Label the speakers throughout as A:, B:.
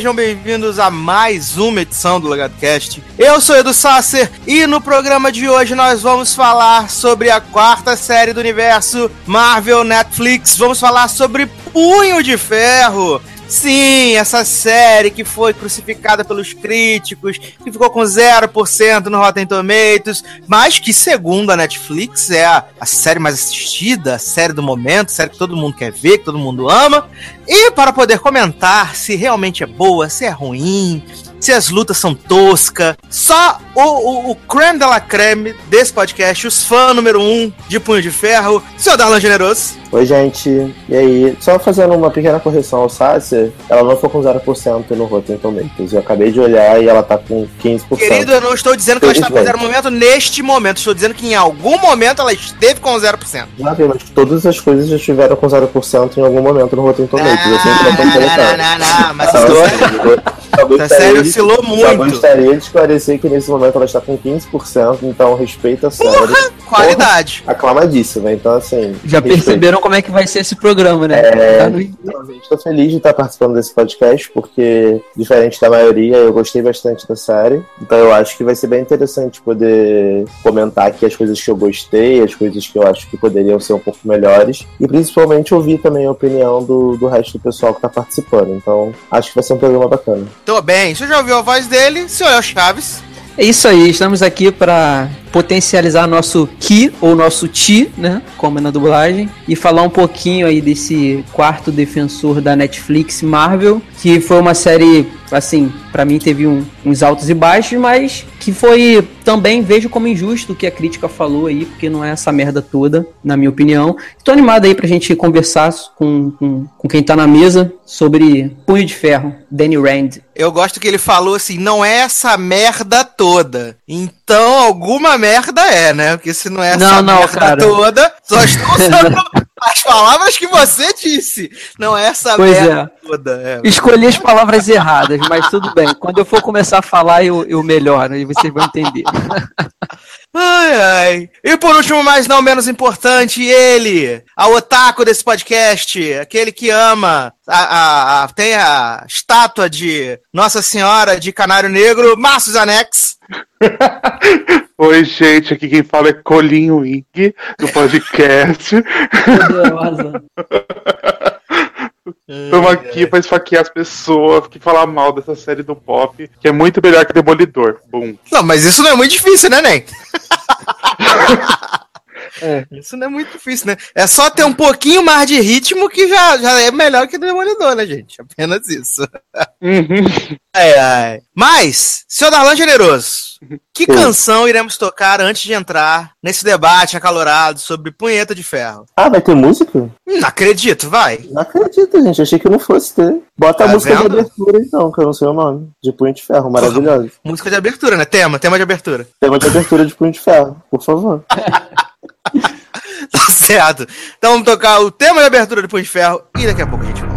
A: Sejam bem-vindos a mais uma edição do LegadoCast. Eu sou Edu Sasser e no programa de hoje nós vamos falar sobre a quarta série do universo Marvel Netflix. Vamos falar sobre Punho de Ferro. Sim, essa série que foi crucificada pelos críticos, que ficou com 0% no Rotten Tomatoes, mas que, segundo a Netflix, é a, a, série mais assistida, a série do momento, a série que todo mundo quer ver, que todo mundo ama. E para poder comentar se realmente é boa, se é ruim, se as lutas são toscas. Só o, o, o creme de la creme desse podcast, os fãs número um de Punho de Ferro, seu Darlan Generoso.
B: Oi, gente. E aí? Só fazendo uma pequena correção ao Sácia, ela não foi com 0% no Rotten Tomatoes. Eu acabei de olhar e ela tá com 15%.
A: Querido, eu não estou dizendo que ela está com 0% momento neste momento. Estou dizendo que em algum momento ela esteve com 0%.
B: Já vi, mas todas as coisas já estiveram com 0% em algum momento no Rotten Tomatoes. Não, eu sempre não, não, não, não, não, mas então,
A: assim, Essa série oscilou muito. Eu
B: gostaria de esclarecer que nesse momento ela está com 15%, então respeita a série. Porra,
A: qualidade.
B: Porra, aclamadíssima, então assim.
C: Já respeita. perceberam como é que vai ser esse programa, né?
B: É... Tá no... Tô feliz de estar participando desse podcast, porque, diferente da maioria, eu gostei bastante da série. Então eu acho que vai ser bem interessante poder comentar aqui as coisas que eu gostei, as coisas que eu acho que poderiam ser um pouco melhores. E principalmente ouvir também a opinião do, do resto do pessoal que tá participando. Então, acho que vai ser um programa bacana.
A: Tô bem. Você já ouviu a voz dele? El Chaves.
C: É isso aí, estamos aqui para potencializar nosso ki ou nosso ti, né, como é na dublagem, e falar um pouquinho aí desse quarto defensor da Netflix Marvel, que foi uma série assim, para mim teve um, uns altos e baixos, mas que foi também vejo como injusto o que a crítica falou aí, porque não é essa merda toda, na minha opinião. Estou animado aí pra gente conversar com, com, com quem tá na mesa sobre Punho de Ferro, Danny Rand.
A: Eu gosto que ele falou assim, não é essa merda toda. Então alguma merda é, né? Porque se não é essa
C: não, não,
A: merda
C: cara.
A: toda, só estou usando as palavras que você disse. Não é essa
C: pois
A: merda
C: é. toda. É. Escolhi as palavras erradas, mas tudo bem. Quando eu for começar a falar, eu, eu melhoro e vocês vão entender.
A: Ai, ai. E por último, mas não menos importante, ele, a otaku desse podcast, aquele que ama, a, a, a tem a estátua de Nossa Senhora de Canário Negro, Márcio Zanex.
D: Oi, gente, aqui quem fala é Colinho Wing, do podcast. Estamos aqui para esfaquear as pessoas que falam mal dessa série do pop, que é muito melhor que Demolidor. Bum.
A: Não, mas isso não é muito difícil, né, Nen? É. Isso não é muito difícil, né? É só ter um pouquinho mais de ritmo que já, já é melhor que Demolidor, né, gente? Apenas isso. Uhum. Ai, ai. Mas, senhor Darlan Generoso, que Sim. canção iremos tocar antes de entrar nesse debate acalorado sobre punheta de ferro?
B: Ah, vai ter música?
A: Não acredito, vai.
B: Não acredito, gente. Achei que não fosse ter. Bota tá a música vendo? de abertura, então, que eu não sei o nome. De Punho de Ferro, maravilhoso.
A: música de abertura, né? Tema, tema de abertura.
B: Tema de abertura de Punho de Ferro, por favor.
A: tá certo. Então vamos tocar o tema de abertura do Punho de Ferro e daqui a pouco a gente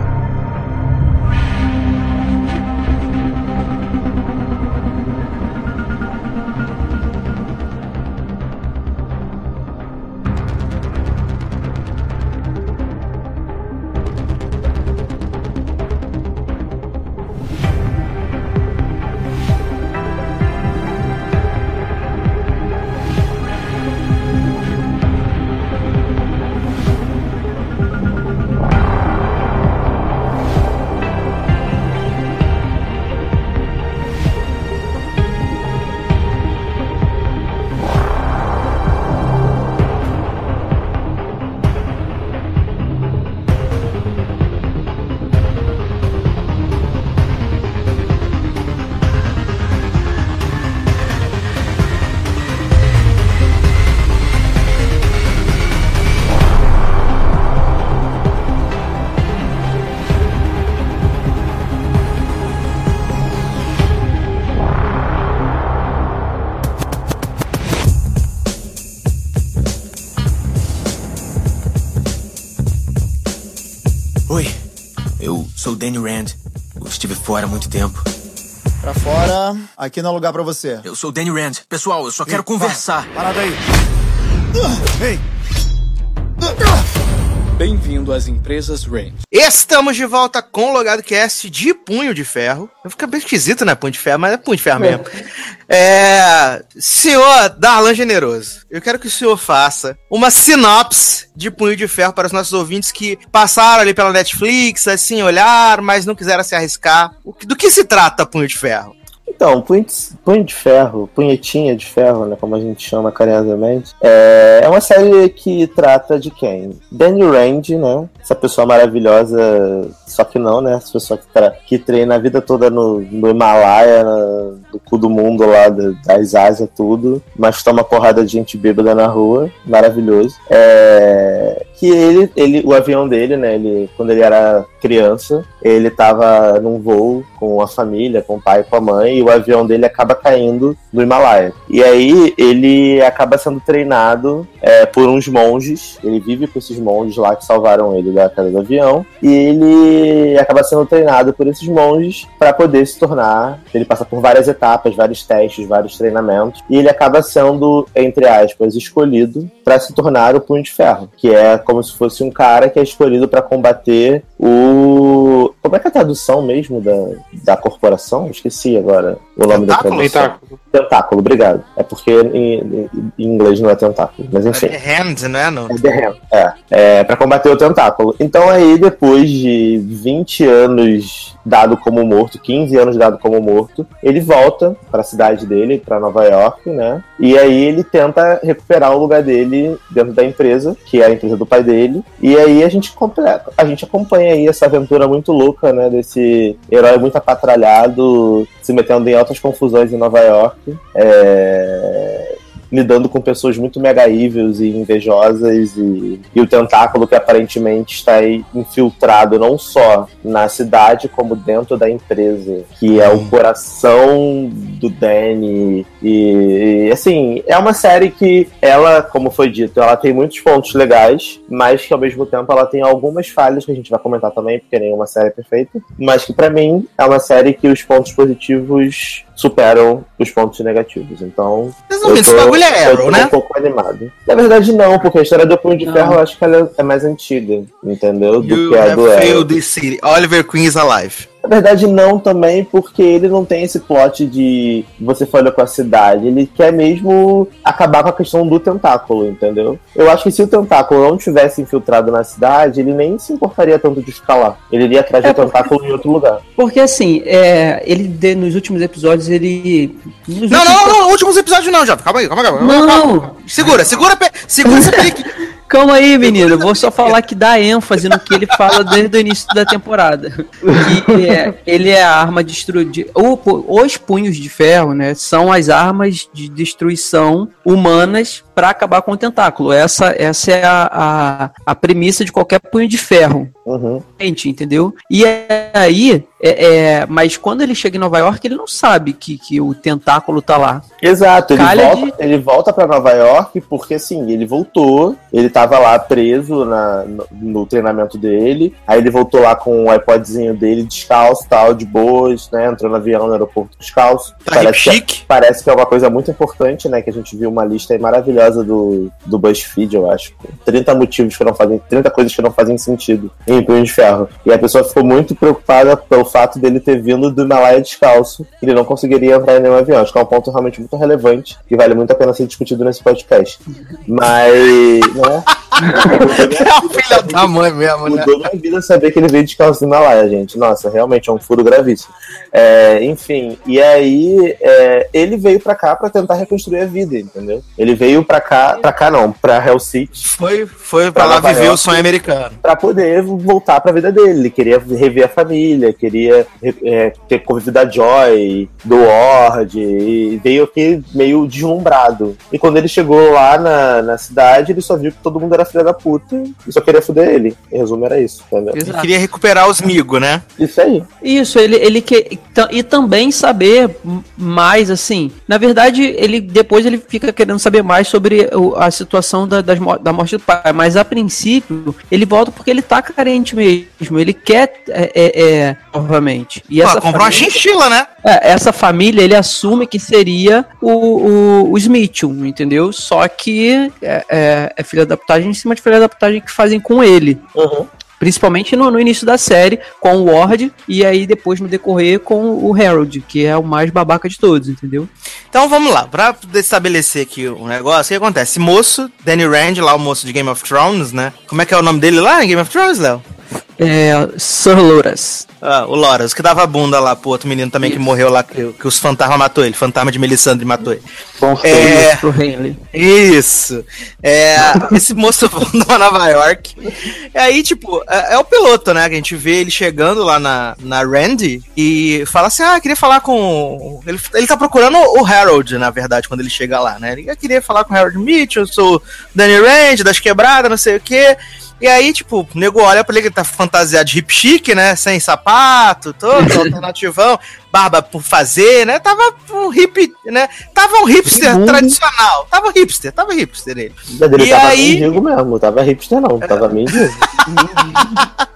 E: fora há muito tempo.
F: Pra fora, aqui não é lugar pra você.
E: Eu sou Danny Rand. Pessoal, eu só quero conversar.
F: Parada aí. Ei!
G: Bem-vindo às empresas Range.
A: Estamos de volta com o Logado Cast de Punho de Ferro. Fica bem esquisito, né? Punho de Ferro, mas é Punho de Ferro mesmo. É... Senhor Darlan Generoso, eu quero que o senhor faça uma sinopse de Punho de Ferro para os nossos ouvintes que passaram ali pela Netflix, assim, olharam, mas não quiseram se arriscar. Do que se trata Punho de Ferro?
B: Então, punho de, punho de ferro, punhetinha de ferro, né, como a gente chama carinhosamente, é, é uma série que trata de quem? Danny Rand, né, essa pessoa maravilhosa, só que não, né, essa pessoa que, tra que treina a vida toda no, no Himalaia, no, no cu do mundo lá, das Ásias, tudo, mas toma porrada de gente bêbada na rua, maravilhoso. É, que ele, ele, o avião dele, né, ele, quando ele era criança, ele tava num voo com a família, com o pai com a mãe, e o avião dele acaba caindo no Himalaia. E aí ele acaba sendo treinado é, por uns monges, ele vive com esses monges lá que salvaram ele da queda do avião, e ele acaba sendo treinado por esses monges para poder se tornar. Ele passa por várias etapas, vários testes, vários treinamentos, e ele acaba sendo, entre aspas, escolhido para se tornar o Punho de Ferro, que é se fosse um cara que é escolhido para combater o. Como é que é a tradução mesmo da, da corporação? Esqueci agora o nome
D: Tentáculo?
B: da tradução.
D: Tentáculo.
B: Tentáculo, obrigado. É porque em, em inglês não é tentáculo, mas enfim.
A: É Hand, né? Não.
B: É The Hand, é. É, pra combater o tentáculo. Então aí, depois de 20 anos dado como morto, 15 anos dado como morto, ele volta pra cidade dele, pra Nova York, né? E aí ele tenta recuperar o lugar dele dentro da empresa, que é a empresa do pai dele. E aí a gente, completa, a gente acompanha aí essa aventura muito louca, né? Desse herói muito apatralhado, se metendo em altas confusões em Nova York. É lidando com pessoas muito mega evils e invejosas e, e o tentáculo que aparentemente está aí infiltrado não só na cidade como dentro da empresa que é o coração do Danny. E, e, assim é uma série que ela como foi dito ela tem muitos pontos legais mas que ao mesmo tempo ela tem algumas falhas que a gente vai comentar também porque nenhuma série é perfeita. Mas que para mim é uma série que os pontos positivos superam os pontos negativos. Então.
A: Resumindo, esse bagulho é
B: eu
A: Arrow,
B: tô
A: né?
B: um pouco animado. Na verdade, não, porque a história do Punho de
C: Não.
B: Ferro eu acho que ela é mais antiga, entendeu? Do
A: You
B: que a do Arrow.
A: Oliver Queen is alive.
B: Na verdade, não também, porque ele não tem esse plot de você falha com a cidade. Ele quer mesmo acabar com a questão do tentáculo, entendeu? Eu acho que se o tentáculo não tivesse infiltrado na cidade, ele nem se importaria tanto de ficar lá. Ele iria atrás
C: É,
B: do tentáculo em outro lugar.
C: Porque assim, é, ele de- nos últimos episódios ele.
A: Não,
C: últimos-
A: não, não, não, últimos episódios não, Jota. Calma aí, calma aí. Calma, calma, calma.
C: Não,
A: Segura, segura, segura esse pique.
C: Calma aí, menino. Vou só falar que dá ênfase no que ele fala desde o início da temporada. Que é, ele é a arma destruidora. Os punhos de ferro, né? São as armas de destruição humanas para acabar com o tentáculo. Essa, essa é a, a, a premissa de qualquer punho de ferro.
B: Uhum.
C: gente, entendeu? E aí, é, é, mas quando ele chega em Nova York, ele não sabe que, que o tentáculo tá lá.
B: Exato, ele
C: Calha
B: volta, ele volta para Nova York porque assim, ele voltou, ele tava lá preso na, no, no treinamento dele, aí ele voltou lá com o iPodzinho dele descalço, tal, de boas, né, entrou no avião no aeroporto descalço.
A: Tá
B: parece, que,
A: chique.
B: parece que é uma coisa muito importante, né, que a gente viu uma lista aí maravilhosa do, do BuzzFeed, eu acho. 30 motivos que não fazem, 30 coisas que não fazem sentido em Punho de Ferro. E a pessoa ficou muito preocupada pelo fato dele ter vindo do Himalaia descalço, ele não conseguiria entrar em nenhum avião. Acho que é um ponto realmente muito relevante e vale muito a pena ser discutido nesse podcast. Mas, né?
A: É o filho da mãe mesmo, né?
B: Mudou minha vida saber que ele veio descalço do Himalaia, gente. Nossa, realmente é um furo gravíssimo. É, enfim, e aí é, ele veio pra cá pra tentar reconstruir a vida, entendeu? Ele veio pra cá, pra cá não, pra Hell City,
A: Foi, foi pra
B: Pra
A: lá viver
B: York.
A: o sonho americano.
B: pra poder voltar pra vida dele. Ele queria rever a família, queria é, ter convívio da Joy, do Ward, e veio aqui meio deslumbrado. E quando ele chegou lá na, na cidade, ele só viu que todo mundo era filha da puta e só queria foder ele. Em resumo, era isso, entendeu?
A: Ele queria recuperar os migos, né?
B: Isso aí.
C: Isso, ele, ele que e também saber mais assim. Na verdade, ele depois ele fica querendo saber mais sobre sobre a situação da, das da morte do pai. Mas a princípio, ele volta porque ele tá carente mesmo. Ele quer é, é, é, novamente. E essa
A: comprou uma
C: família-
A: chinchila, né?
C: é, essa família, ele assume que seria o, o, o entendeu? Só que é, é, é filha da putagem em cima de filha da putagem que fazem com ele.
B: Uhum.
C: Principalmente no, no início da série, com o Ward, e aí depois no decorrer com o Harold, que é o mais babaca de todos, entendeu?
A: Então vamos lá, pra estabelecer aqui o negócio, o que acontece? Moço, Danny Rand, lá o moço de Game of Thrones, né? Como é que é o nome dele lá em Game of Thrones, Léo?
C: É, Sir Loras.
A: Ah, o Loras, que dava a bunda lá pro outro menino também que morreu lá, que, que os fantasmas matou ele. Fantasma de Melisandre matou ele.
D: Bom,
A: É,
C: Pro Henley.
A: Isso. É, esse moço voltou a Nova York. E aí, tipo, é, é o piloto, né? Que a gente vê ele chegando lá na, na Randy e fala assim: Ah, queria falar com. Ele, ele tá procurando o Harold, na verdade, quando ele chega lá, né? Ele queria falar com o Harold Mitchell, eu sou o Danny Rand, das quebradas, não sei o quê. E aí, tipo, o nego olha pra ele que ele tá fantasiado de hip chique, né? Sem sapato, todo alternativão, barba por fazer, né? Tava um hip, né? Tava um hipster
B: Uhum.
A: tradicional. Tava hipster, tava hipster ele.
B: Mas ele
A: E
B: tava
A: aí-
B: mendigo mesmo, tava hipster não, tava mendigo.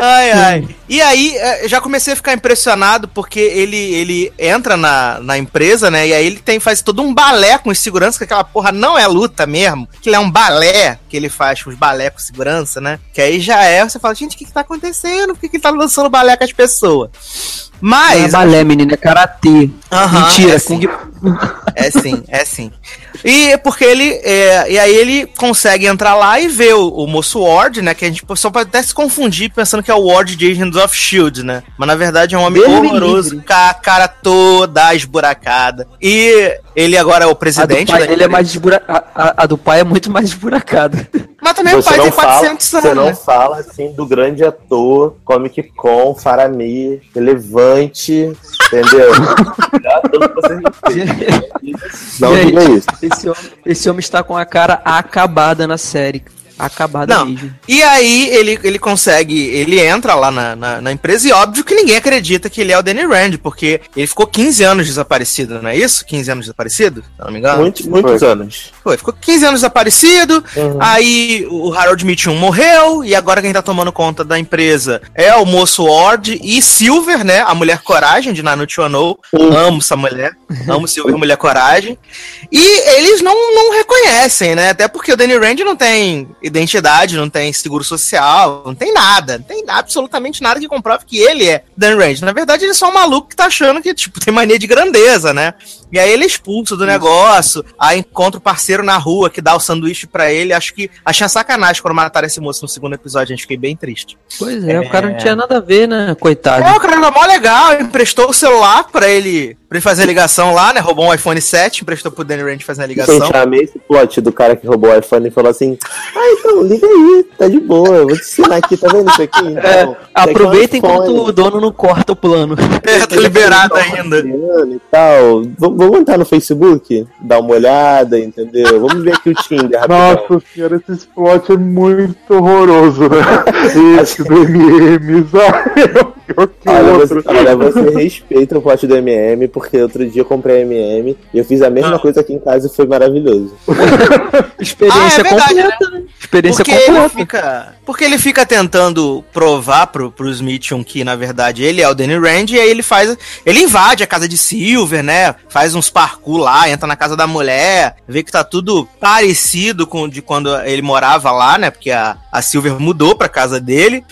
A: Ai, ai. E aí, eh, já comecei a ficar impressionado porque ele, ele entra na, na empresa, né? E aí ele tem, faz todo um balé com os seguranças, que aquela porra não é luta mesmo. Que é um balé que ele faz com os balé com segurança, né? Que aí já é, você fala, gente, o que, que tá acontecendo? Por que, que ele tá lançando balé com as pessoas?
C: Não é
A: Mas.
C: balé, menina, é karatê. Mentira,
A: é sim.
C: Kung
A: É sim, é sim. E é porque ele. é, e aí ele consegue entrar lá e ver o, o moço Ward, né? Que a gente só pode até se confundir pensando que é o Ward de Agents of Shield, né? Mas na verdade é um homem
C: Deus me
A: horroroso, com a cara toda esburacada. E ele agora é o
C: A do
A: presidente
C: pai
A: da
C: dele é mais desbura... a, a- a do pai é muito mais esburacada.
A: Mas também o
B: Você
A: pai
B: não,
A: tem
B: fala,
A: 400
B: você
A: anos,
B: não
A: né?
B: fala assim do grande ator, Comic Con, Faramir, relevante, entendeu? Você fez. Não diga isso.
C: Esse homem, esse homem está com a cara acabada na série. Acabada
A: Não.
C: mesmo.
A: E aí ele, ele consegue, ele entra lá na, na, na empresa e óbvio que ninguém acredita que ele é o Danny Rand, porque ele ficou 15 anos desaparecido, não é isso? 15 anos desaparecido? Se eu não me engano.
B: Muitos, muitos anos.
A: Foi, ficou 15 anos desaparecido,
B: Uhum.
A: aí o Harold Mitchum morreu, e agora quem tá tomando conta da empresa é o moço Ward e Silver, né? A mulher coragem de Naruto Ono.
B: Uhum.
A: Amo essa mulher. Amo Silver, mulher coragem. E eles não, não reconhecem, né? Até porque o Danny Rand não tem identidade, não tem seguro social, não tem nada. Não tem absolutamente nada que comprove que ele é Danny Rand. Na verdade, ele é só um maluco que tá achando que, tipo, tem mania de grandeza, né? E aí ele é expulso do negócio, aí encontra o parceiro na rua que dá o sanduíche pra ele. Acho que achei sacanagem quando mataram esse moço no segundo episódio, a gente fiquei bem triste.
C: Pois é, o cara não tinha nada a ver, né? Coitado.
A: É, o cara era mó legal, emprestou o celular pra ele, pra ele fazer a ligação lá, né? Roubou um iPhone 7, emprestou pro Danny Rand fazer a ligação.
B: Gente, eu amei esse plot do cara que roubou o iPhone e falou assim: Ah, então, liga aí, tá de boa, eu vou te ensinar aqui, tá vendo isso aqui? Então,
C: É,
B: aqui é
C: aproveita enquanto o dono não corta o plano.
A: É, tá liberado ainda.
B: E tal. V- Vamos entrar no Facebook? Dar uma olhada, entendeu? Vamos ver aqui o Tinder rapidão.
D: Nossa senhora, esse plot é muito horroroso, né? Esse do MM, sabe? Pior que o
B: Olha você,
D: outro.
B: olha, você respeita o plot do MM, porque outro dia eu comprei MM e eu fiz a mesma
A: Ah.
B: coisa aqui em casa e foi maravilhoso.
C: Experiência
A: Ah, é verdade,
C: completa, né? Experiência
A: Porque ele,
C: completa.
A: fica, porque ele fica tentando provar pro, pro Smithson que, na verdade, ele é o Danny Rand, e aí ele faz. Ele invade a casa de Silver, né? Faz uns parkour lá, entra na casa da mulher, vê que tá tudo parecido com de quando ele morava lá, né? Porque a, a Silver mudou pra casa dele.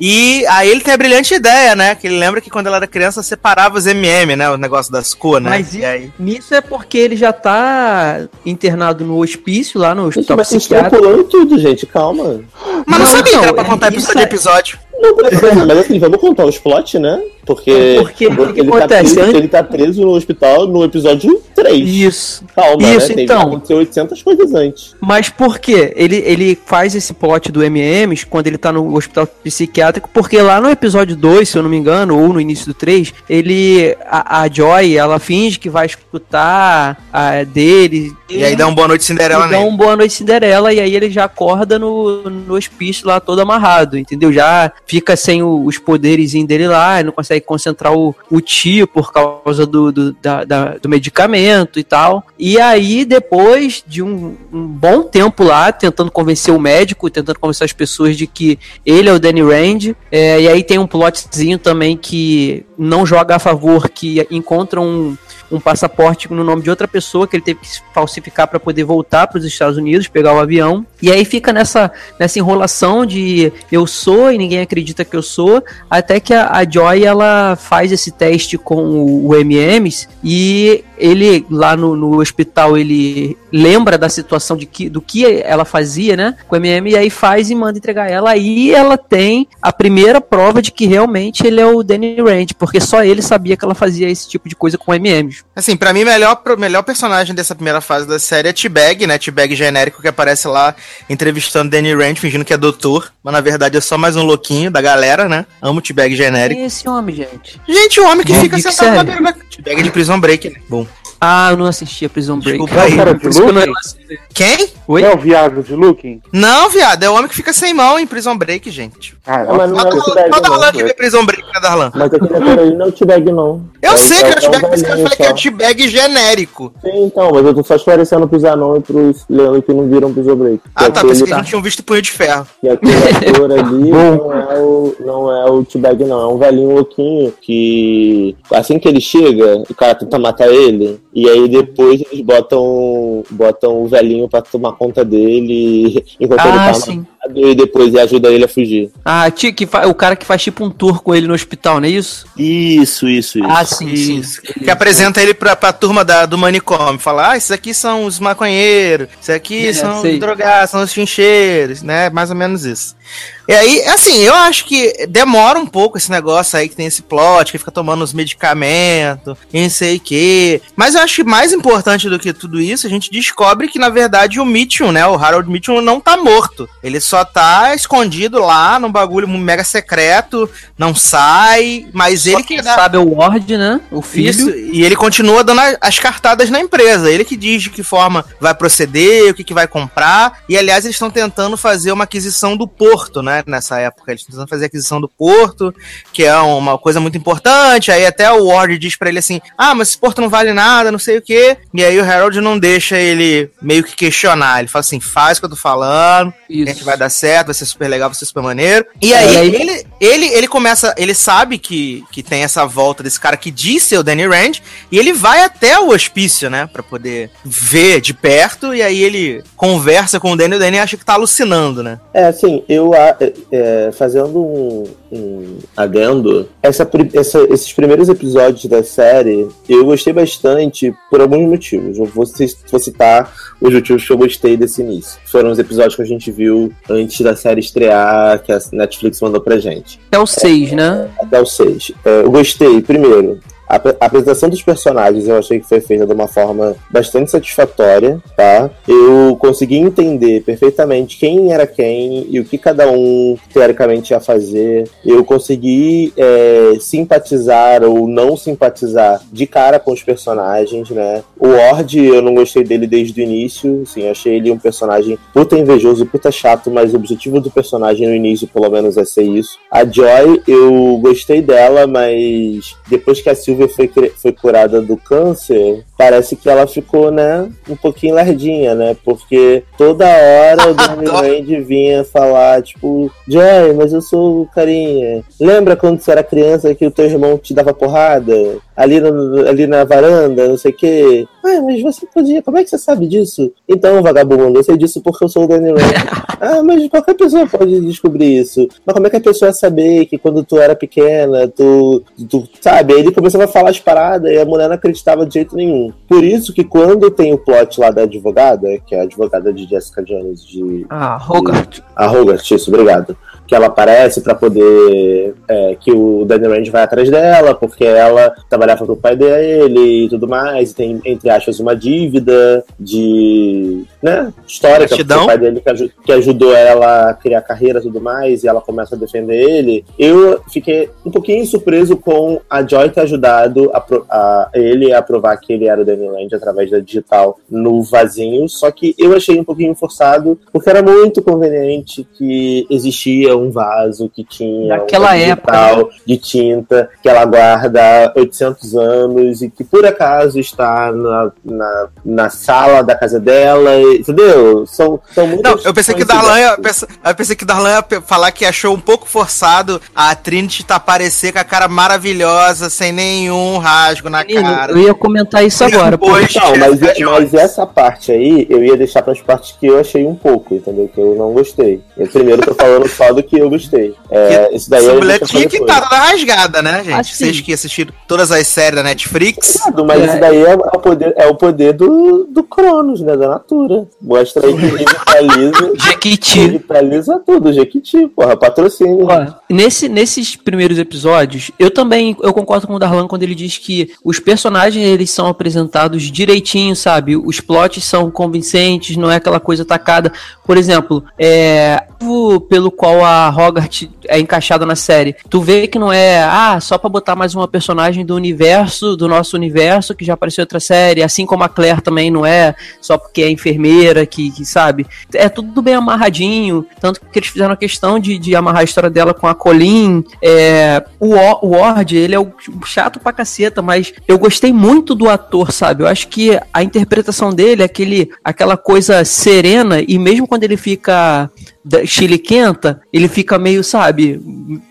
A: E aí ele tem a brilhante ideia, né? Que ele lembra que quando ela era criança separava os MM, né? O negócio das cores, né?
C: Mas
A: e aí...
C: nisso é porque ele já tá internado no hospício, lá no
B: Gente,
C: hospital
B: mas
C: psiquiátrico.
B: pulando tudo, gente, calma.
A: Mas não,
C: Não,
A: sabia
C: então,
A: que era pra
C: é-
A: contar
C: isso
A: episódio de
C: é-
A: episódio.
B: Não, beleza, mas assim, vamos contar os plot, né? Porque,
C: Porque o que
B: ele, tá
C: acontece?
B: preso,
C: Antes-
B: ele tá preso no hospital no episódio 3.
C: Isso.
B: Calma,
C: Isso,
B: né? Tem-
C: então.
B: Aconteceu 800 coisas antes.
C: Mas por quê? Ele, ele faz esse plot do MMs quando ele tá no hospital psiquiátrico, porque lá no episódio 2, se eu não me engano, ou no início do 3, ele. A, a Joy, ela finge que vai escutar a dele.
A: E aí dá um boa noite Cinderela
C: e dá um boa noite Cinderela, e aí ele já acorda no, no hospício lá todo amarrado, entendeu? Já fica sem o- os poderes dele lá, não consegue concentrar o, o tio por causa do, do, da- da- do medicamento. e tal. E aí, depois de um, um bom tempo lá, tentando convencer o médico, tentando convencer as pessoas de que ele é o Danny Rand, é, e aí tem um plotzinho também que não joga a favor, que encontra um um passaporte no nome de outra pessoa que ele teve que falsificar para poder voltar para os Estados Unidos, pegar o avião. E aí fica nessa, nessa enrolação de eu sou e ninguém acredita que eu sou, até que a, a Joy ela faz esse teste com o, o MMs e ele lá no, no hospital ele lembra da situação de que, do que ela fazia, né, com o MM e aí faz e manda entregar ela. Aí ela tem a primeira prova de que realmente ele é o Danny Rand, porque só ele sabia que ela fazia esse tipo de coisa com MMs.
A: Assim, para mim, o melhor, melhor personagem dessa primeira fase da série é T-Bag, né? T-Bag genérico que aparece lá entrevistando Danny Rand, fingindo que é doutor, mas na verdade é só mais um louquinho da galera, né? Amo T-Bag genérico.
C: É esse homem, gente?
A: Gente, o homem que
C: Bom,
A: fica sentado na beira da... T-Bag de Prison Break, né? Bom.
C: Ah, eu não assisti a Prison Break.
A: Desculpa aí.
D: Cara,
C: não
D: Luke?
A: Quem?
C: Oi?
D: É o viado de Looking?
A: Não, viado, é o homem que fica sem mão em Prison Break, gente.
D: Ah,
B: Ah, mas não é o
A: fala
B: não.
A: Darlan que vê Prison Break, né, Darlan?
B: Mas aqui na Carolina não é o T-Bag, não.
A: Eu
B: É
A: sei que é o
B: é o
A: T-Bag, que eu falei que é o
B: só.
A: T-Bag genérico.
B: Sim, então, mas eu tô só esclarecendo pros anão e pros leões que não viram pro Break.
A: Ah, tá, pensei que
B: aquele,
A: eles não tinham visto Punho de Ferro.
B: que aquele ator ali não é o, não é o T-Bag, não. É um velhinho louquinho que, assim que ele chega, o cara tenta matar ele, e aí depois eles botam, botam o velhinho pra tomar conta dele enquanto ele
C: Ah,
B: tá
C: sim.
B: amarrado, e depois ajuda ele a fugir.
C: Ah, que o cara que faz tipo um tour com ele no hospital, não é isso?
B: Isso, isso, isso.
C: Ah, sim, sim.
A: Isso. Que apresenta ele pra, pra turma da, do manicômio. Fala, ah, esses aqui são os maconheiros, esses aqui
C: É,
A: são
C: sei.
A: os drogados, são os chincheiros, né? Mais ou menos isso. E aí, assim, eu acho que demora um pouco esse negócio aí que tem esse plot, que fica tomando os medicamentos, e não sei o quê. Mas eu acho que mais importante do que tudo isso, a gente descobre que, na verdade, o Mitchell, né? O Harold Mitchell não tá morto. Ele só tá escondido lá num bagulho mega secreto, não sai, mas ele que dá-
C: sabe é o Ward, né? O filho.
A: isso, e ele continua dando as cartadas na empresa. Ele que diz de que forma vai proceder, o que, que vai comprar. E aliás, eles estão tentando fazer uma aquisição do porto, né? Nessa época. Eles estão tentando fazer a aquisição do porto, que é uma coisa muito importante. Aí até o Ward diz pra ele assim: Ah, mas esse porto não vale nada, não sei o quê. E aí o Harold não deixa ele meio que questionar. Ele fala assim: faz o que eu tô falando, a gente
C: Isso.
A: vai dar certo, vai ser super legal, vai ser super maneiro. E
C: É,
A: aí,
C: e aí-
A: ele, ele, ele começa, ele sabe que, que tem essa volta desse cara que diz ser o Danny Rand, e ele vai até o hospício, né, pra poder ver de perto, e aí ele conversa com o Danny, e o Danny acha que tá alucinando, né?
B: É, assim, eu é, é, fazendo um, um adendo, essa, essa- esses primeiros episódios da série eu gostei bastante por alguns motivos. Eu vou, vou citar os motivos que eu gostei desse início. Foram os episódios que a gente viu antes da série estrear, que a Netflix mandou pra gente.
C: É o 6, né?
B: Até o 6. É, eu gostei, primeiro, a, ap- a apresentação dos personagens eu achei que foi feita de uma forma bastante satisfatória, tá? Eu consegui entender perfeitamente quem era quem e o que cada um teoricamente ia fazer. Eu consegui é, simpatizar ou não simpatizar de cara com os personagens, né? O Ord, eu não gostei dele desde o início, assim, achei ele um personagem puta invejoso, puta chato, mas o objetivo do personagem no início, pelo menos, é ser isso. A Joy, eu gostei dela, mas depois que a Foi, foi curada do câncer, parece que ela ficou, né, um pouquinho lerdinha, né? Porque toda hora o Rand vinha falar, tipo, Joy, mas eu sou o carinha. Lembra quando você era criança que o teu irmão te dava porrada? Ali, no- ali na varanda, não sei o quê. Ah, mas você podia, como é que você sabe disso? Então, vagabundo, eu sei disso porque eu sou o Danny Rand. ah, mas qualquer pessoa pode descobrir isso. Mas como é que a pessoa ia saber que quando tu era pequena, tu, tu sabe? Aí ele começava a falar as paradas e a mulher não acreditava de jeito nenhum. Por isso que quando tem o plot lá da advogada, que é a advogada de Jessica Jones de
C: Ah, Hogarth.
B: a Hogarth, isso, obrigado. Que ela aparece pra poder. é, que o Danny Rand vai atrás dela, porque ela trabalhava pro pai dele e tudo mais, e tem, entre aspas, uma dívida de, né, história
A: que
B: o pai dele que, aj que, ajudou ela a criar carreira e tudo mais, e ela começa a defender ele. Eu fiquei um pouquinho surpreso com a Joy ter ajudado a, a ele a provar que ele era o Danny Land através da digital no vazinho, só que eu achei um pouquinho forçado, porque era muito conveniente que existia um vaso que tinha
C: Naquela
B: um
C: época,
B: digital né? de tinta que ela guarda 800 tantos anos e que por acaso está na, na, na sala da casa dela, entendeu? São, são muitas Não,
A: eu pensei que Darlan ia, eu pensei que Darlan ia falar que achou um pouco forçado a Trinity tá aparecer com a cara maravilhosa, sem nenhum rasgo na
C: Menino,
A: cara.
C: Eu ia comentar isso agora.
B: Não, mas, mas, essa parte aí eu ia deixar para as partes que eu achei um pouco, entendeu? Que eu não gostei. Eu primeiro tô falando só do que eu gostei. É, que, isso daí
A: essa mulher tinha que estar tá rasgada, né, gente?
C: Assim.
A: Vocês que assistiram todas as séries da Netflix.
B: Cuidado, Mas
C: É.
B: isso daí é, é o poder, é o poder do, do Cronos, né? Da Natura. Mostra aí que revitaliza,
C: Jequiti.
B: revitaliza tudo. Jequiti, porra, patrocínio.
C: Ó, nesse, nesses primeiros episódios, eu também eu concordo com o Darlan quando ele diz que os personagens eles são apresentados direitinho, sabe? Os plots são convincentes, não é aquela coisa tacada. Por exemplo, é o pelo qual a Hogarth é encaixada na série. Tu vê que não é ah, só pra botar mais uma personagem do universo, do nosso universo que já apareceu em outra série, assim como a Claire também não é só porque é enfermeira que, que sabe. É tudo bem amarradinho, tanto que eles fizeram a questão de, de amarrar a história dela com a Colin. É, o, o Ward, ele é o chato pra caceta, mas eu gostei muito do ator, sabe? Eu acho que a interpretação dele é aquele, aquela coisa serena, e mesmo quando ele fica da- chiliquenta, ele fica meio, sabe,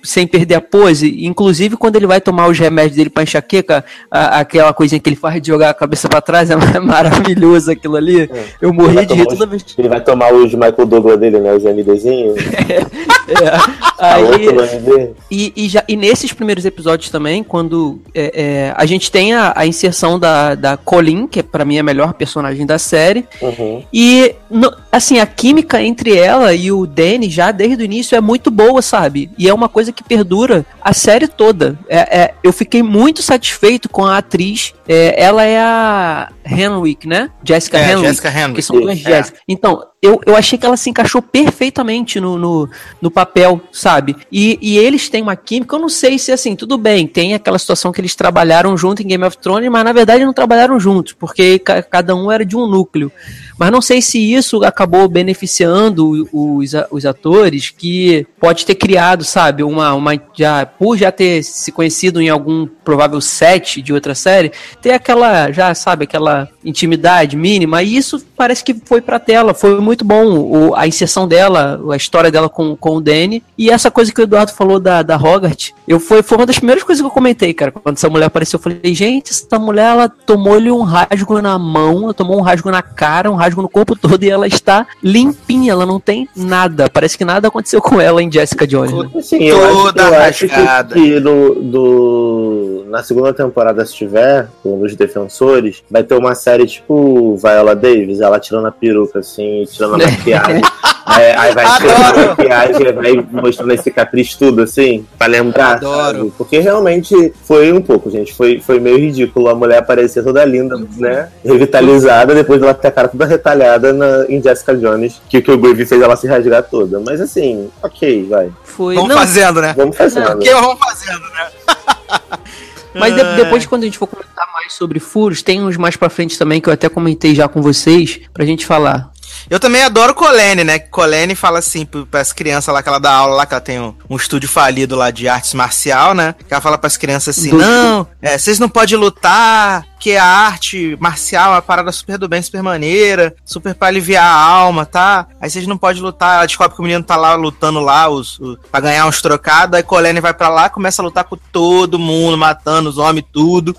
C: sem perder a pose. Inclusive, quando ele vai tomar os remédios dele pra enxaqueca, a- aquela coisinha que ele faz de jogar a cabeça pra trás, é maravilhoso aquilo ali. Eu morria
B: vai
C: de rir toda vez.
B: Ele vai tomar os Michael Douglas dele, né? Os MDzinhos.
C: É.
B: A
C: Aí. E, e, já, e nesses primeiros episódios também, quando é, é, a gente tem a, a inserção da, da Colin, que pra mim é a melhor personagem da série,
B: Uhum.
C: e no- assim, a química entre ela e o Danny já desde o início é muito boa, sabe? E é uma coisa que perdura a série toda. É, é, eu fiquei muito satisfeito com a atriz. É, ela é a Henwick, né? Jessica
A: É,
C: Henwick.
A: Jessica
C: Que
A: Henwick.
C: são duas
A: É.
C: Então, eu, eu achei que ela se encaixou perfeitamente no, no, no papel, sabe? E, e eles têm uma química, eu não sei se assim, tudo bem, tem aquela situação que eles trabalharam junto em Game of Thrones, mas na verdade não trabalharam juntos, porque ca- cada um era de um núcleo. Mas não sei se isso acabou beneficiando os, os atores, que pode ter criado, sabe, uma, uma já, por já ter se conhecido em algum provável set de outra série, ter aquela, já sabe, aquela intimidade mínima, e isso parece que foi pra tela, foi muito bom o- a inserção dela, a história dela com, com o Danny, e essa coisa que o Eduardo falou da, da Hogarth, eu foi, foi uma das primeiras coisas que eu comentei, cara, quando essa mulher apareceu, eu falei, gente, essa mulher, ela tomou-lhe um rasgo na mão, ela tomou um rasgo na cara, um rasgo no corpo todo, e ela está limpinha, ela não tem nada, parece que nada aconteceu com ela em Jessica Jones. né?
B: Sim, eu acho,
A: Toda
B: eu acho que,
A: rasgada.
B: que no, na segunda temporada, se tiver, com os defensores, vai ter uma série tipo Viola Davis, ela tirando a peruca, assim, tirando a maquiagem. aí, aí vai tirando a maquiagem, vai mostrando esse capricho tudo, assim, pra lembrar.
A: Adoro.
B: sabe? Porque realmente foi um pouco, gente. Foi, foi meio ridículo a mulher aparecer toda linda, né? Revitalizada, depois ela ter a cara toda retalhada na, em Jessica Jones, que, que o Groove fez ela se rasgar toda. Mas assim, ok, vai.
C: Foi,
A: Vamos
C: não,
A: fazendo, né?
B: Vamos fazendo.
A: O que vamos fazendo, né?
C: Mas de-
A: Ai.
C: depois, quando a gente for comentar mais sobre furos, tem uns mais pra frente também que eu até comentei já com vocês, pra gente falar.
A: Eu também adoro Colene, né? Colene fala assim pras crianças lá que ela dá aula lá, que ela tem um, um estúdio falido lá de artes marcial, né? Que ela fala pras crianças assim: não, é, vocês não podem lutar, que a arte marcial é uma parada super do bem, super maneira, super pra aliviar a alma, tá? Aí vocês não podem lutar. Ela descobre que o menino tá lá lutando lá os, os, pra ganhar uns trocados. Aí Colene vai pra lá começa a lutar com todo mundo, matando os homens, tudo.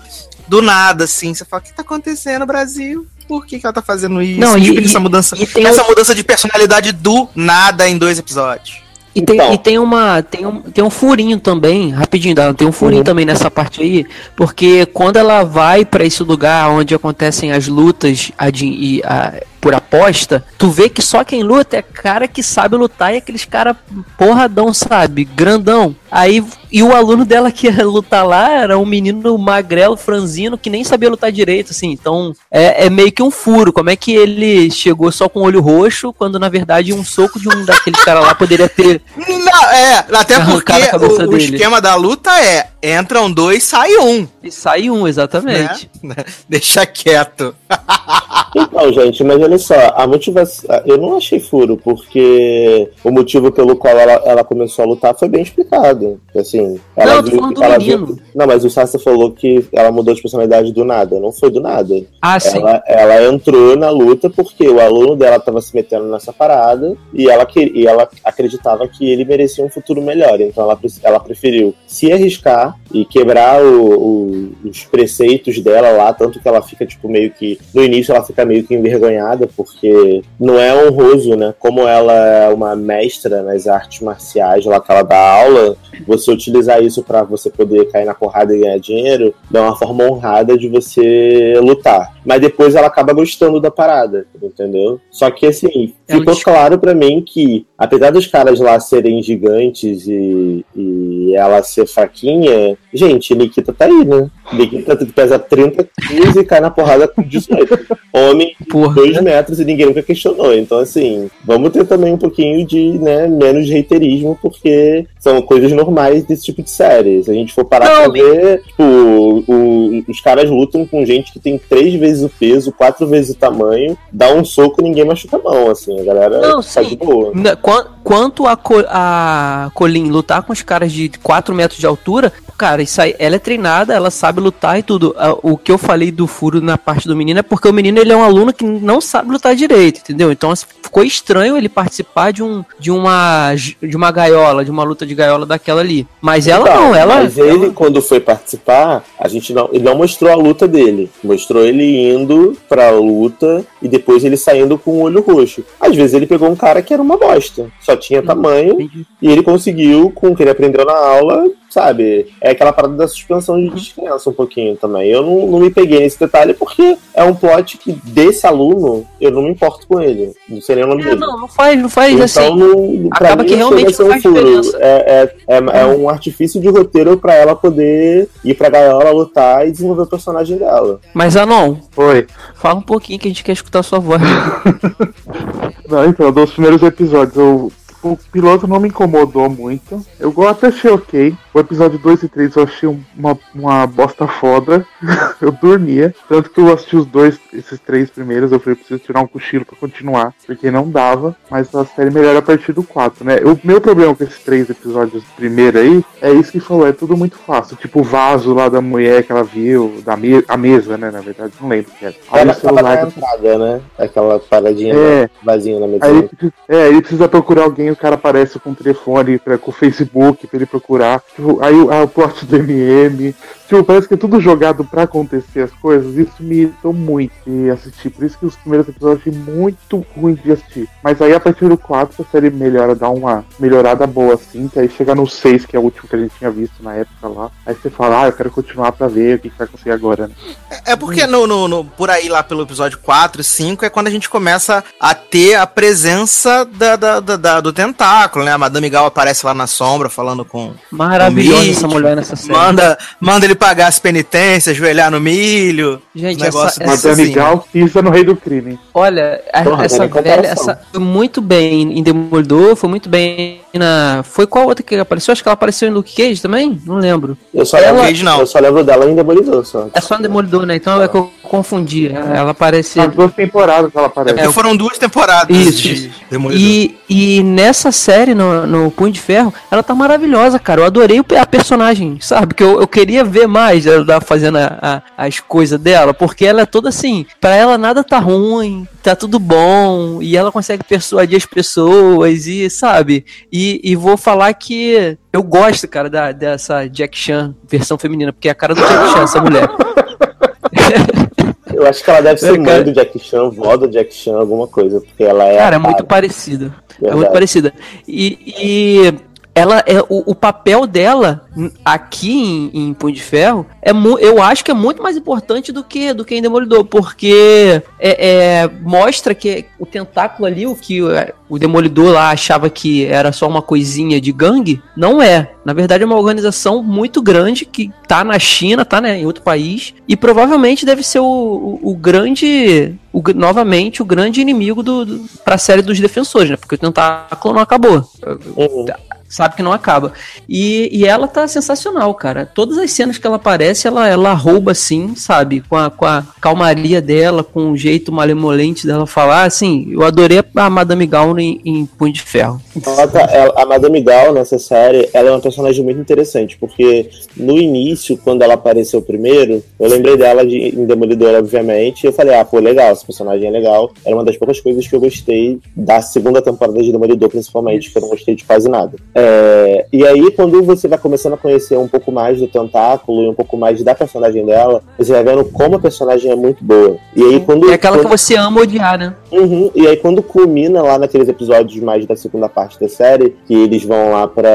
A: Do nada, assim. Você fala: o que tá acontecendo no Brasil? Por que, que ela tá fazendo isso?
C: Não, e-
A: Tipo,
C: e-
A: essa mudança
C: e tem
A: essa
C: o-
A: mudança de personalidade do nada em dois episódios.
C: E tem,
B: Então.
C: e tem uma. Tem um, tem um furinho também, rapidinho, Dala, tem um furinho
B: Uhum.
C: também nessa parte aí, porque quando ela vai pra esse lugar onde acontecem as lutas a de- e a- por aposta, tu vê que só quem luta é cara que sabe lutar e aqueles cara porradão, sabe? Grandão. Aí, e o aluno dela que ia lutar lá era um menino magrelo, franzino, que nem sabia lutar direito, assim. Então, é, é meio que um furo. Como é que ele chegou só com o olho roxo, quando na verdade um soco de um daqueles caras lá poderia ter
A: Não, é, até porque
C: Arrancaram a cabeça
A: o, o esquema da luta é: entram dois, sai um.
C: E sai um, exatamente.
A: Né? Deixa quieto.
B: Então, gente, mas olha só, a motivação. Eu não achei furo, porque o motivo pelo qual ela, ela começou a lutar foi bem explicado. Assim, ela
C: Não, eu tô
B: ela viu- Não, mas o Sasha falou que ela mudou de personalidade do nada. Não foi do nada.
C: Ah, sim.
B: Ela, ela entrou na luta porque o aluno dela estava se metendo nessa parada e ela, que- e ela acreditava que ele merecia um futuro melhor. Então ela, ela preferiu se arriscar e quebrar o- o- os preceitos dela lá, tanto que ela fica, tipo, meio que. No início ela fica meio que envergonhada, porque não é honroso, né? Como ela é uma mestra nas artes marciais, lá que ela dá aula, você utilizar isso para você poder cair na porrada e ganhar dinheiro, é uma forma honrada de você lutar. Mas depois ela acaba gostando da parada, entendeu? Só que assim,
C: Ela
B: ficou claro pra mim que, apesar dos caras lá serem gigantes e, e ela ser fraquinha, gente, Nikita tá aí, né? Nikita pesa 30 quilos e cai na porrada com 18. Homem de
C: Porra.
B: 2 metros e ninguém nunca questionou. Então, assim, vamos ter também um pouquinho de, né, menos reiterismo, porque são coisas normais desse tipo de série. Se a gente for parar
C: Não,
B: pra ver, tipo, o- os caras lutam com gente que tem três vezes o peso, quatro vezes o tamanho, dá um soco e ninguém machuca a mão, assim, a galera
C: Não,
B: tá
C: sim.
B: de boa.
C: Na- quan- Quanto a, Co- a Colin lutar com os caras de 4 metros de altura, cara, isso aí, ela é treinada, ela sabe lutar e tudo. Ah, O que eu falei do furo na parte do menino é porque o menino ele é um aluno que não sabe lutar direito, entendeu? Então assim, ficou estranho ele participar de, um, de, uma, de uma gaiola, de uma luta de gaiola daquela ali. Mas ela
B: Então,
C: não, ela.
B: Mas ele,
C: ela-
B: quando foi participar, a gente não, ele não mostrou a luta dele. Mostrou ele indo pra luta e depois ele saindo com o olho roxo. Às vezes ele pegou um cara que era uma bosta. Só tinha tamanho
C: Entendi.
B: e ele conseguiu, com o que ele aprendeu na aula, sabe? É aquela parada da suspensão de descrença um pouquinho também. Eu não, não me peguei nesse detalhe porque é um plot que desse aluno eu não me importo com ele. Não sei nem o nome
C: É,
B: dele.
C: não, não faz, não faz
B: Então,
C: assim.
B: não, pra
C: acaba
B: mim,
C: que realmente
B: um
C: faz diferença.
B: É, é, é, é um artifício de roteiro pra ela poder ir pra gaiola lutar e desenvolver o personagem dela.
C: Mas Anon,
D: Foi.
C: fala um pouquinho que a gente quer escutar a sua voz.
D: Não, então, dos primeiros episódios, eu- o piloto não me incomodou muito. Eu até achei ok. O episódio 2 e 3 eu achei um- uma, uma bosta foda. eu dormia. Tanto que eu assisti os dois, esses três primeiros, eu falei, preciso tirar um cochilo pra continuar. Porque não dava. Mas a série melhora a partir do 4, né? O meu problema com esses três episódios primeiro aí é isso que falou, é tudo muito fácil. Tipo o vaso lá da mulher que ela viu, da me a mesa, né? Na verdade, não lembro o que era. Aí
B: Ela
D: o celular.
B: entrada, né? Aquela paradinha
D: É.
B: vazia na mesa.
D: Aí ele, precisa- é, ele precisa procurar alguém, o cara aparece com o telefone, com o Facebook pra ele procurar. Tipo, aí o ah, o plot do MM. Tipo, parece que é tudo jogado pra acontecer as coisas. Isso me irritou muito de assistir. Por isso que os primeiros episódios eu achei muito ruim de assistir. Mas aí a partir do 4 a série melhora, dá uma melhorada boa assim. Que aí chega no 6, que é o último que a gente tinha visto na época lá. Aí você fala, ah, eu quero continuar pra ver o que, que vai acontecer agora, né?
A: É porque no, no- no- por aí, lá pelo episódio 4, 5, é quando a gente começa a ter a presença da, da- da- da- do tentáculo, né? A Madame Gal aparece lá na sombra falando com.
C: Maravilhosa Essa mulher nessa série.
A: Manda, manda ele pagar as penitências, ajoelhar no milho.
C: Gente,
A: negócio
C: essa, essa,
D: Madame
A: assim,
D: Gal pisa no rei do crime.
C: olha, a-
B: Porra,
C: essa
B: não tem
C: velha, essa, foi muito bem em Demolidor, foi muito bem na. Foi qual outra que apareceu? Acho que ela apareceu em Luke Cage também? Não lembro.
B: Eu só,
C: Ela-
B: lembro,
A: não.
B: eu só lembro dela em Demolidor, só.
C: É só em Demolidor, né? Então é que eu confundi. Ela apareceu.
D: As duas temporadas ela
A: É
D: aparece.
A: porque foram duas temporadas
C: Isso,
A: de. Demolidor.
C: E, e nessa série, no, no Punho de Ferro, ela tá maravilhosa, cara. Eu adorei a personagem, sabe? Que eu, eu queria ver mais ela fazendo a- a- as coisas dela, porque ela é toda assim, pra ela nada tá ruim, tá tudo bom, e ela consegue persuadir as pessoas, e sabe? E, e vou falar que eu gosto, cara, da, dessa Jack Chan versão feminina, porque é a cara do Jack Chan, essa mulher.
B: Eu acho que ela deve ser
C: É,
B: mãe
C: cara.
B: do Jack Chan, vó do Jack Chan, alguma coisa, porque ela é.
C: Cara, é muito parecida. É
B: Verdade.
C: muito parecida. E, e ela é o, o papel dela aqui em, em Punho de Ferro é eu acho que é muito mais importante do que do que em Demolidor, porque é, é, mostra que o tentáculo ali, o que o Demolidor lá achava que era só uma coisinha de gangue, não é. Na verdade é uma organização muito grande que tá na China, tá né, em outro país e provavelmente deve ser o, o, o grande o novamente o grande inimigo do, do, pra série dos defensores, né? Porque o tentáculo não acabou.
B: Uhum.
C: Sabe que não acaba. E, e ela tá sensacional, cara. Todas as cenas que ela aparece, ela, ela rouba assim, sabe? Com a, com a calmaria dela, com o jeito malemolente dela falar. Assim, eu adorei a Madame Gal em, em Punho de Ferro.
B: Ela a Madame Gal nessa série, ela é uma personagem muito interessante, porque no início, quando ela apareceu primeiro, eu lembrei dela de, em Demolidor, obviamente, e eu falei, ah, pô, legal, esse personagem é legal. Era uma das poucas coisas que eu gostei da segunda temporada de Demolidor, principalmente, que eu não gostei de quase nada. E aí, quando você vai começando a conhecer um pouco mais do Tentáculo e um pouco mais da personagem dela, você vai vendo como a personagem é muito boa. E aí, quando.
C: É aquela que
B: quando-
C: você ama odiar, né?
B: Uhum, E aí quando culmina lá naqueles episódios mais da segunda parte da série, que eles vão lá pra,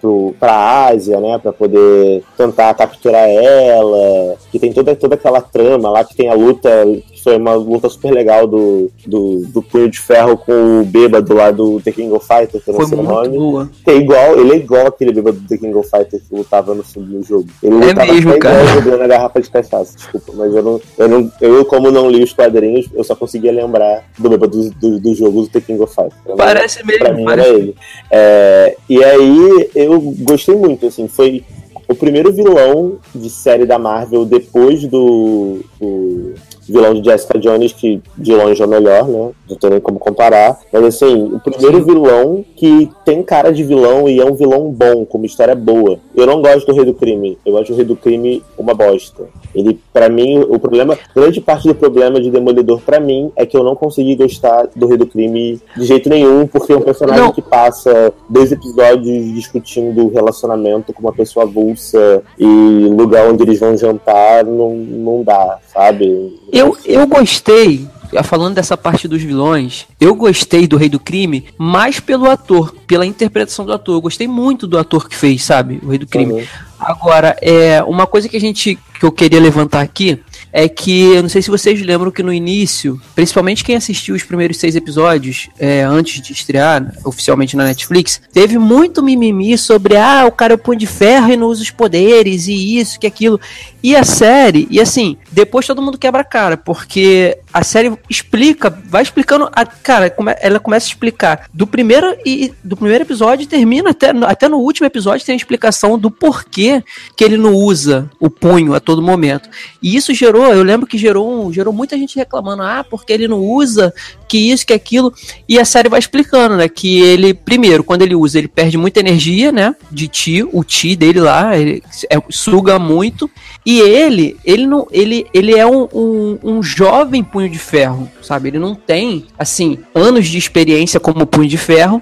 B: pro, pra Ásia, né, pra poder tentar capturar ela, que tem toda, toda aquela trama lá, que tem a luta, que foi uma luta super legal do, do, do Punho de Ferro com o bêbado lá do The King of Fighters, que eu não sei o nome.
C: boa.
B: É igual, ele é igual aquele bêbado do The King of Fighters que lutava no, no jogo. Ele
C: É
B: lutava
C: mesmo, cara.
B: igual jogando a garrafa de cachaça, desculpa, mas eu não, eu não, eu como não li os quadrinhos, eu só conseguia lembrar do bêbado do, do, do jogo do The King of Fighters. Pra mim-
C: Parece mesmo,
B: Pra mim
C: parece.
B: era ele. É, e aí eu gostei muito, assim, foi o primeiro vilão de série da Marvel depois do, do vilão de Jessica Jones, que de longe é o melhor, né? Não tem nem como comparar. Mas assim, o primeiro vilão que tem cara de vilão e é um vilão bom, com uma história boa. Eu não gosto do Rei do Crime. Eu acho o Rei do Crime uma bosta. Ele, pra mim, o problema, grande parte do problema de Demolidor pra mim é que eu não consegui gostar do Rei do Crime de jeito nenhum, porque é um personagem
C: Não.
B: que passa dois episódios discutindo o relacionamento com uma pessoa avulsa e lugar onde eles vão jantar não, não dá, sabe?
C: Eu, eu gostei, falando dessa parte dos vilões, eu gostei do Rei do Crime mais pelo ator, pela interpretação do ator. Eu gostei muito do ator que fez, sabe? O Rei do Crime.
B: Uhum.
C: Agora, é, uma coisa que a gente que eu queria levantar aqui é que eu não sei se vocês lembram que no início, principalmente quem assistiu os primeiros seis episódios é, antes de estrear oficialmente na Netflix, teve muito mimimi sobre ah, o cara é o punho de ferro e não usa os poderes e isso, que aquilo. E a série, e assim, depois todo mundo quebra a cara, porque a série explica, vai explicando, a, cara, ela começa a explicar do primeiro e do primeiro episódio e termina até, até no último episódio tem a explicação do porquê que ele não usa o punho a todo momento. E isso gerou, eu lembro que gerou, gerou muita gente reclamando, ah, porque ele não usa, que isso, que aquilo. E a série vai explicando, né, que ele, primeiro, quando ele usa, ele perde muita energia, né, de ti, o ti dele lá, ele é- suga muito. E ele, ele não, ele, ele é um, um, um jovem punho de ferro, sabe? Ele não tem, assim, anos de experiência como punho de ferro.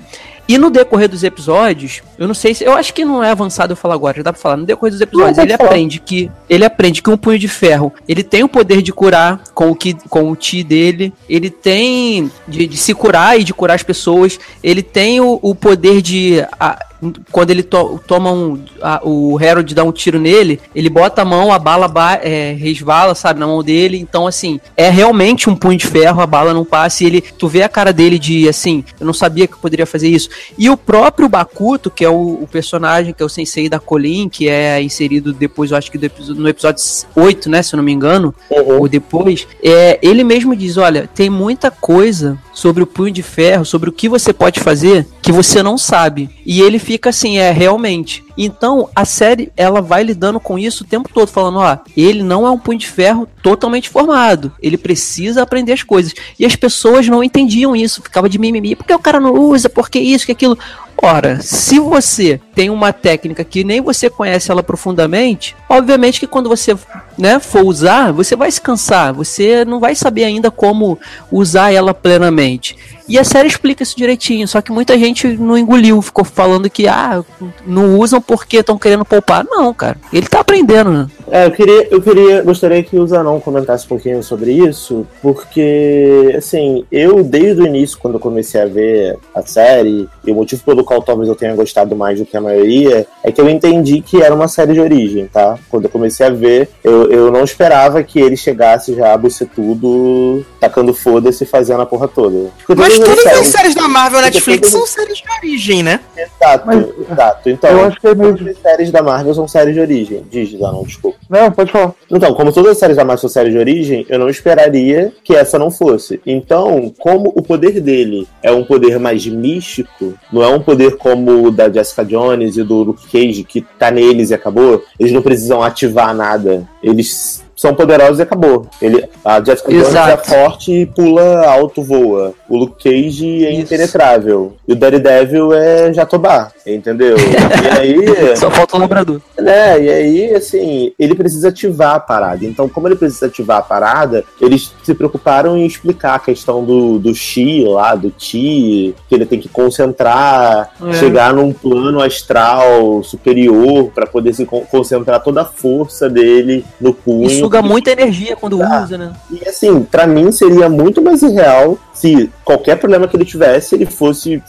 C: E no decorrer dos episódios, eu não sei se. Eu acho que não é avançado eu falar agora, já dá pra falar. No decorrer dos episódios, ele
B: falar.
C: aprende que. Ele aprende que um punho de ferro ele tem o poder de curar com o, ki, com o ti dele. Ele tem de, de se curar e de curar as pessoas. Ele tem o, o poder de. a- quando ele to- toma um. a- o Harold dá um tiro nele, ele bota a mão, a bala ba- é, resvala, sabe, na mão dele. Então, assim, é realmente um punho de ferro, a bala não passa. E ele. Tu vê a cara dele de assim, eu não sabia que eu poderia fazer isso. E o próprio Bakuto, que é o, o personagem, que é o sensei da Colin, que é inserido depois, eu acho que episo- no episódio 8, né? Se eu não me engano,
B: Uhum.
C: ou depois, é, ele mesmo diz: olha, tem muita coisa sobre o punho de ferro, sobre o que você pode fazer que você não sabe. E ele fica assim, é realmente. Então a série ela vai lidando com isso o tempo todo, falando: ó, ele não é um punho de ferro totalmente formado, ele precisa aprender as coisas. E as pessoas não entendiam isso, ficava de mimimi, porque o cara não usa, porque isso, que aquilo. Ora, se você tem uma técnica que nem você conhece ela profundamente, obviamente que quando você né, for usar, você vai se cansar, você não vai saber ainda como usar ela plenamente. E a série explica isso direitinho, só que muita gente não engoliu, ficou falando que ah, não usam porque estão querendo poupar. Não, cara, ele tá aprendendo, né?
B: É, eu queria, eu queria, gostaria que o Zanon comentasse um pouquinho sobre isso, porque, assim, eu desde o início, quando eu comecei a ver a série, e o motivo pelo qual talvez eu tenha gostado mais do que a maioria, é que eu entendi que era uma série de origem, tá? Quando eu comecei a ver, eu, eu não esperava que ele chegasse já a tudo, tacando foda-se e fazendo a porra toda. Porque
A: Mas
B: todas as séries-
A: séries da Marvel Netflix são séries de origem, né?
B: Exato,
D: Mas-
B: exato. Então,
D: Eu acho que é meio-
B: todas as séries da Marvel são séries de origem. Diz, não, desculpa.
D: Não, pode falar.
B: Então, como todas as séries da Marvel são séries de origem, eu não esperaria que essa não fosse. Então, como o poder dele é um poder mais místico, não é um poder como o da Jessica Jones e do Luke Cage, que tá neles e acabou, eles não precisam ativar nada. Eles são poderosos e acabou. Ele, a Jessica Jones é forte e pula alto, voa. O Luke Cage é
C: Isso.
B: impenetrável. E o Daredevil é Jatobá, entendeu? e aí...
C: Só falta o labrador.
B: né? E aí, assim, ele precisa ativar a parada. Então, como ele precisa ativar a parada, eles se preocuparam em explicar a questão do, do Chi lá, do Ti, que ele tem que concentrar,
C: É.
B: chegar num plano astral superior para poder se con- concentrar toda a força dele no punho.
C: Suga muita energia quando usa, né?
B: E assim, pra mim seria muito mais irreal se qualquer problema que ele tivesse, ele fosse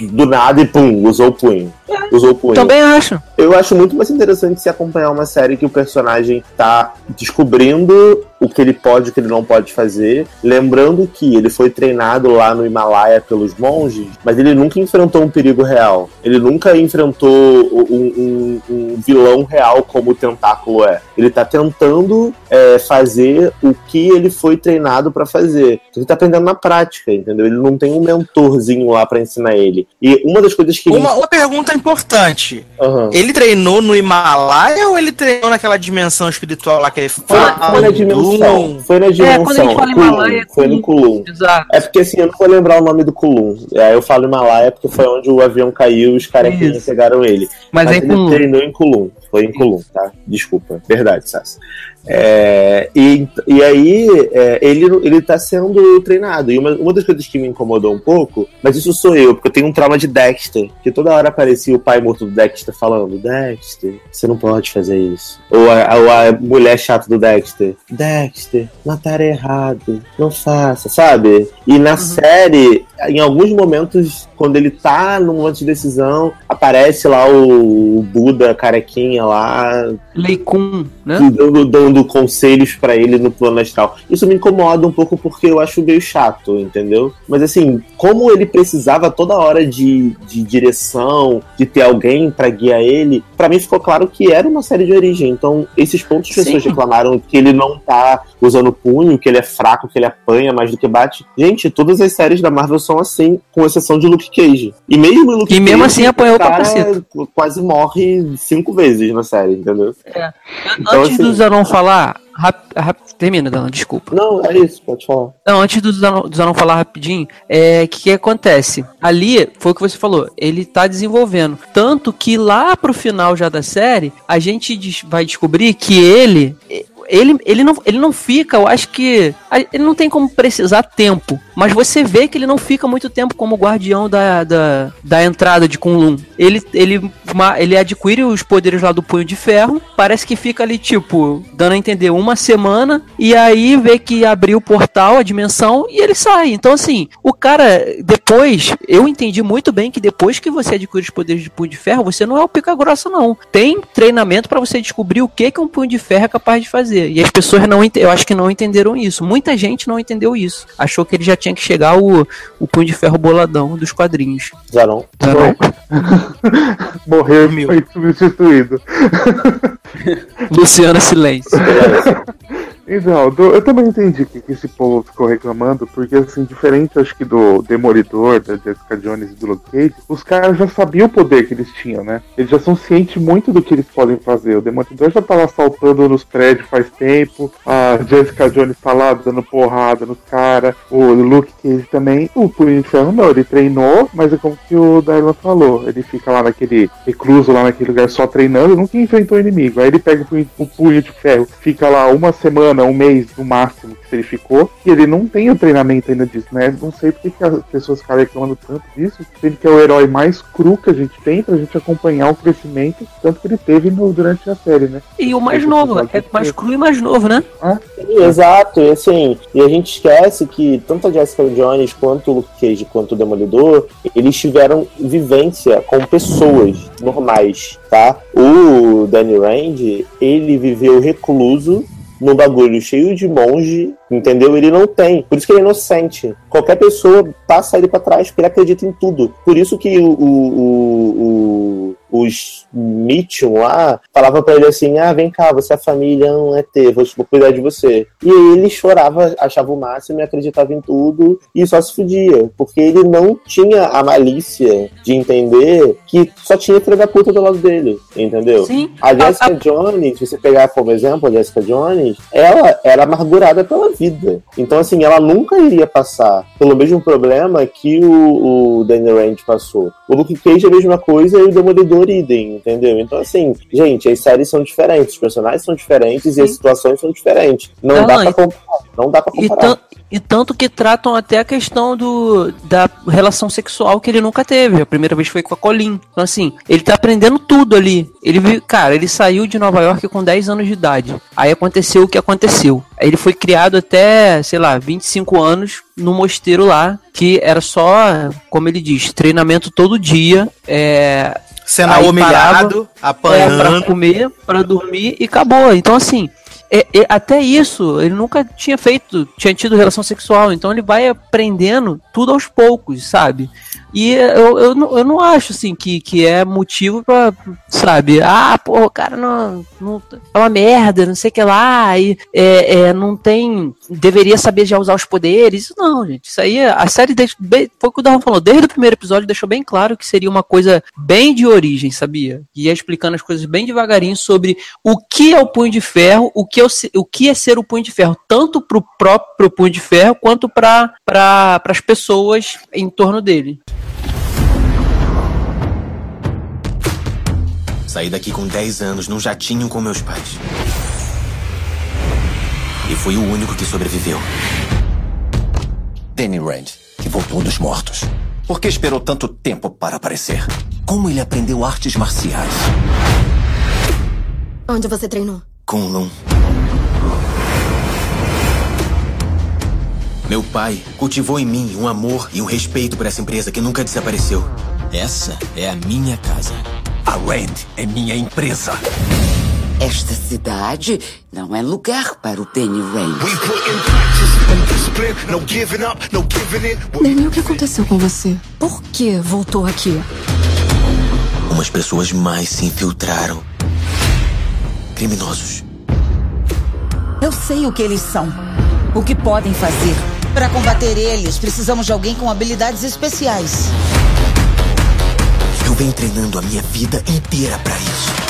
B: do nada e pum, usou o punho. Usou o punho.
C: Também acho.
B: Eu acho muito mais interessante se acompanhar uma série que o personagem tá descobrindo o que ele pode e o que ele não pode fazer. Lembrando que ele foi treinado lá no Himalaia pelos monges, mas ele nunca enfrentou um perigo real. Ele nunca enfrentou um, um- um vilão real como o Tentáculo é. Ele tá tentando é, fazer o que ele foi treinado pra fazer. Ele tá aprendendo na prática, entendeu? Ele não tem um mentorzinho lá pra ensinar ele. E uma das coisas que ele.
A: Uma, uma pergunta importante.
B: Aham.
A: Ele treinou no Himalaia ou ele treinou naquela dimensão espiritual lá que ele
B: Foi,
A: fala?
B: foi na dimensão. Foi na dimensão.
C: É, quando a gente fala
B: Kulum,
C: Himalaia,
B: foi no Kulum.
C: Exato.
B: É porque assim, eu não vou lembrar o nome do Kulum. É, eu falo Himalaia porque foi onde o avião caiu e os carequinhas
C: Isso.
B: pegaram ele.
C: Mas, é
B: ele
C: com.
B: treinou em Kulum. Foi em Kulum, tá? Desculpa. Verdade, Sassi. É, e, e aí, é, ele, ele tá sendo treinado. E uma, uma das coisas que me incomodou um pouco, mas isso sou eu, porque eu tenho um trauma de Dexter, que toda hora aparecia o pai morto do Dexter falando: Dexter, você não pode fazer isso. Ou a, ou a mulher chata do Dexter: Dexter, matar é errado, não faça, sabe? E na série, em alguns momentos, quando ele tá num momento de decisão, aparece lá o, o Buda carequinha lá,
C: Leikun, né?
B: dando, dando conselhos pra ele no plano astral. Isso me incomoda um pouco porque eu acho meio chato, entendeu? Mas assim, como ele precisava toda hora de, de direção, de ter alguém pra guiar ele, pra mim ficou claro que era uma série de origem. Então, esses pontos que as pessoas reclamaram que ele não tá usando punho, que ele é fraco, que ele apanha mais do que bate. Gente, todas as séries da Marvel são assim, com exceção de Luke Cage. E mesmo Luke
C: E mesmo assim apanhou
B: o
C: pra
B: cara quase morre cinco vezes na série, entendeu? Então,
C: Antes
B: assim-
C: do Zanon falar. Rap, rap- termina, Dana, desculpa.
B: Não, é isso, pode falar.
C: Não, antes do Zanon, do Zanon falar rapidinho, é o que, que acontece? Ali, foi o que você falou, ele tá desenvolvendo. Tanto que lá pro final já da série, a gente des- vai descobrir que ele. Ele, ele, não, ele não fica, eu acho que. Ele não tem como precisar tempo. Mas você vê que ele não fica muito tempo como guardião da, da, da entrada de Kunlun. Ele, ele, ele adquire os poderes lá do punho de ferro. Parece que fica ali, tipo, dando a entender uma semana. E aí vê que abriu o portal, a dimensão, e ele sai. Então, assim, o cara, depois, eu entendi muito bem que depois que você adquire os poderes de punho de ferro, você não é o pica grossa, não. Tem treinamento pra você descobrir o que, que um punho de ferro é capaz de fazer. E as pessoas não eu acho que não entenderam isso. Muita gente não entendeu isso. Achou que ele já tinha que chegar o, o punho de ferro boladão dos quadrinhos.
B: Zanon.
C: Zanon?
D: Morreu
A: Sumiu.
D: foi substituído.
C: Luciana Silêncio.
D: Então, do- eu também entendi que, que esse povo ficou reclamando, porque assim, diferente acho que do Demolidor, da Jessica Jones e do Luke Cage, os caras já sabiam o poder que eles tinham, né? Eles já são cientes muito do que eles podem fazer. O Demolidor já tava assaltando nos prédios faz tempo, a Jessica Jones tá lá dando porrada nos caras, o Luke Cage também. O Punho de Ferro não, ele treinou, mas é como que o Darlan falou, ele fica lá naquele recluso, lá naquele lugar só treinando, nunca enfrentou inimigo. Aí ele pega o punho de ferro, fica lá uma semana, um mês no máximo que ele ficou, e ele não tem o treinamento ainda disso, né? Não sei porque que as pessoas ficam reclamando tanto disso, sendo que é o herói mais cru que a gente tem pra gente acompanhar o crescimento, tanto que ele teve no, durante a série, né?
C: E o mais novo, é mais cru e mais novo, né?
B: Exato, e assim, e a gente esquece que tanto a Jessica Jones quanto o Luke Cage quanto o Demolidor, eles tiveram vivência com pessoas normais, tá? O Danny Rand, ele viveu recluso num bagulho cheio de monge, entendeu? Ele não tem. Por isso que ele é inocente. Qualquer pessoa passa ele pra trás, porque ele acredita em tudo. Por isso que o, o, o, o os Mitchum lá falavam pra ele assim: ah, vem cá, você é família, não é ter, vou, vou cuidar de você. E ele chorava, achava o máximo e acreditava em tudo e só se fudia, porque ele não tinha a malícia de entender que só tinha filho da puta do lado dele, entendeu?
C: Sim.
B: A Jessica
C: A- a-
B: Jones, se você pegar como exemplo a Jessica Jones, ela era amargurada pela vida. Então, assim, ela nunca iria passar pelo mesmo problema que o, o Danny Rand passou. O Luke Cage é a mesma coisa e o Demolidor entendeu? Então, assim, gente, as séries são diferentes, os personagens são diferentes e as situações são diferentes. Não,
C: Não,
B: dá
C: não,
B: pra comparar. Não dá pra
C: E,
B: comparar.
C: e tanto que tratam até a questão do, da relação sexual que ele nunca teve. A primeira vez foi com a Colin. Então, assim, ele tá aprendendo tudo ali. Ele viu, cara, ele saiu de Nova York com 10 anos de idade. Aí aconteceu o que aconteceu. Ele foi criado até, sei lá, 25 anos no mosteiro lá, que era só, como ele diz, treinamento todo dia. É,
A: Sendo
C: Aí
A: humilhado,
C: é,
A: apanhando.
C: pra comer, pra dormir e acabou. Então, assim, é- é- até isso, ele nunca tinha feito, tinha tido relação sexual. Então, ele vai aprendendo tudo aos poucos, sabe? E eu, eu, não- eu não acho, assim, que, que é motivo pra, sabe? Ah, pô, o cara não, não. É uma merda, não sei o que lá. E é, é, não tem. Deveria saber já usar os poderes. Isso não, gente. Isso aí, a série bem, foi o que o Darwin falou. Desde o primeiro episódio deixou bem claro que seria uma coisa bem de origem, sabia? Ia explicando as coisas bem devagarinho sobre o que é o punho de ferro, o que é, o, o que é ser o punho de ferro, tanto pro próprio punho de ferro quanto para pra, as pessoas em torno dele.
E: Saí daqui com 10 anos num jatinho com meus pais. E fui o único que sobreviveu.
H: Danny Rand, que voltou dos mortos. Por que esperou tanto tempo para aparecer? Como ele aprendeu artes marciais?
I: Onde você treinou?
E: Kunlun. Meu pai cultivou em mim um amor e um respeito por essa empresa que nunca desapareceu. Essa é a minha casa.
H: A Rand é minha empresa.
J: Esta cidade não é lugar para o Danny Rand.
I: Danny, o que aconteceu com você? Por que voltou aqui?
E: Umas pessoas mais se infiltraram. Criminosos.
K: Eu sei o que eles são, o que podem fazer. Para combater eles, precisamos de alguém com habilidades especiais.
E: Eu venho treinando a minha vida inteira pra isso.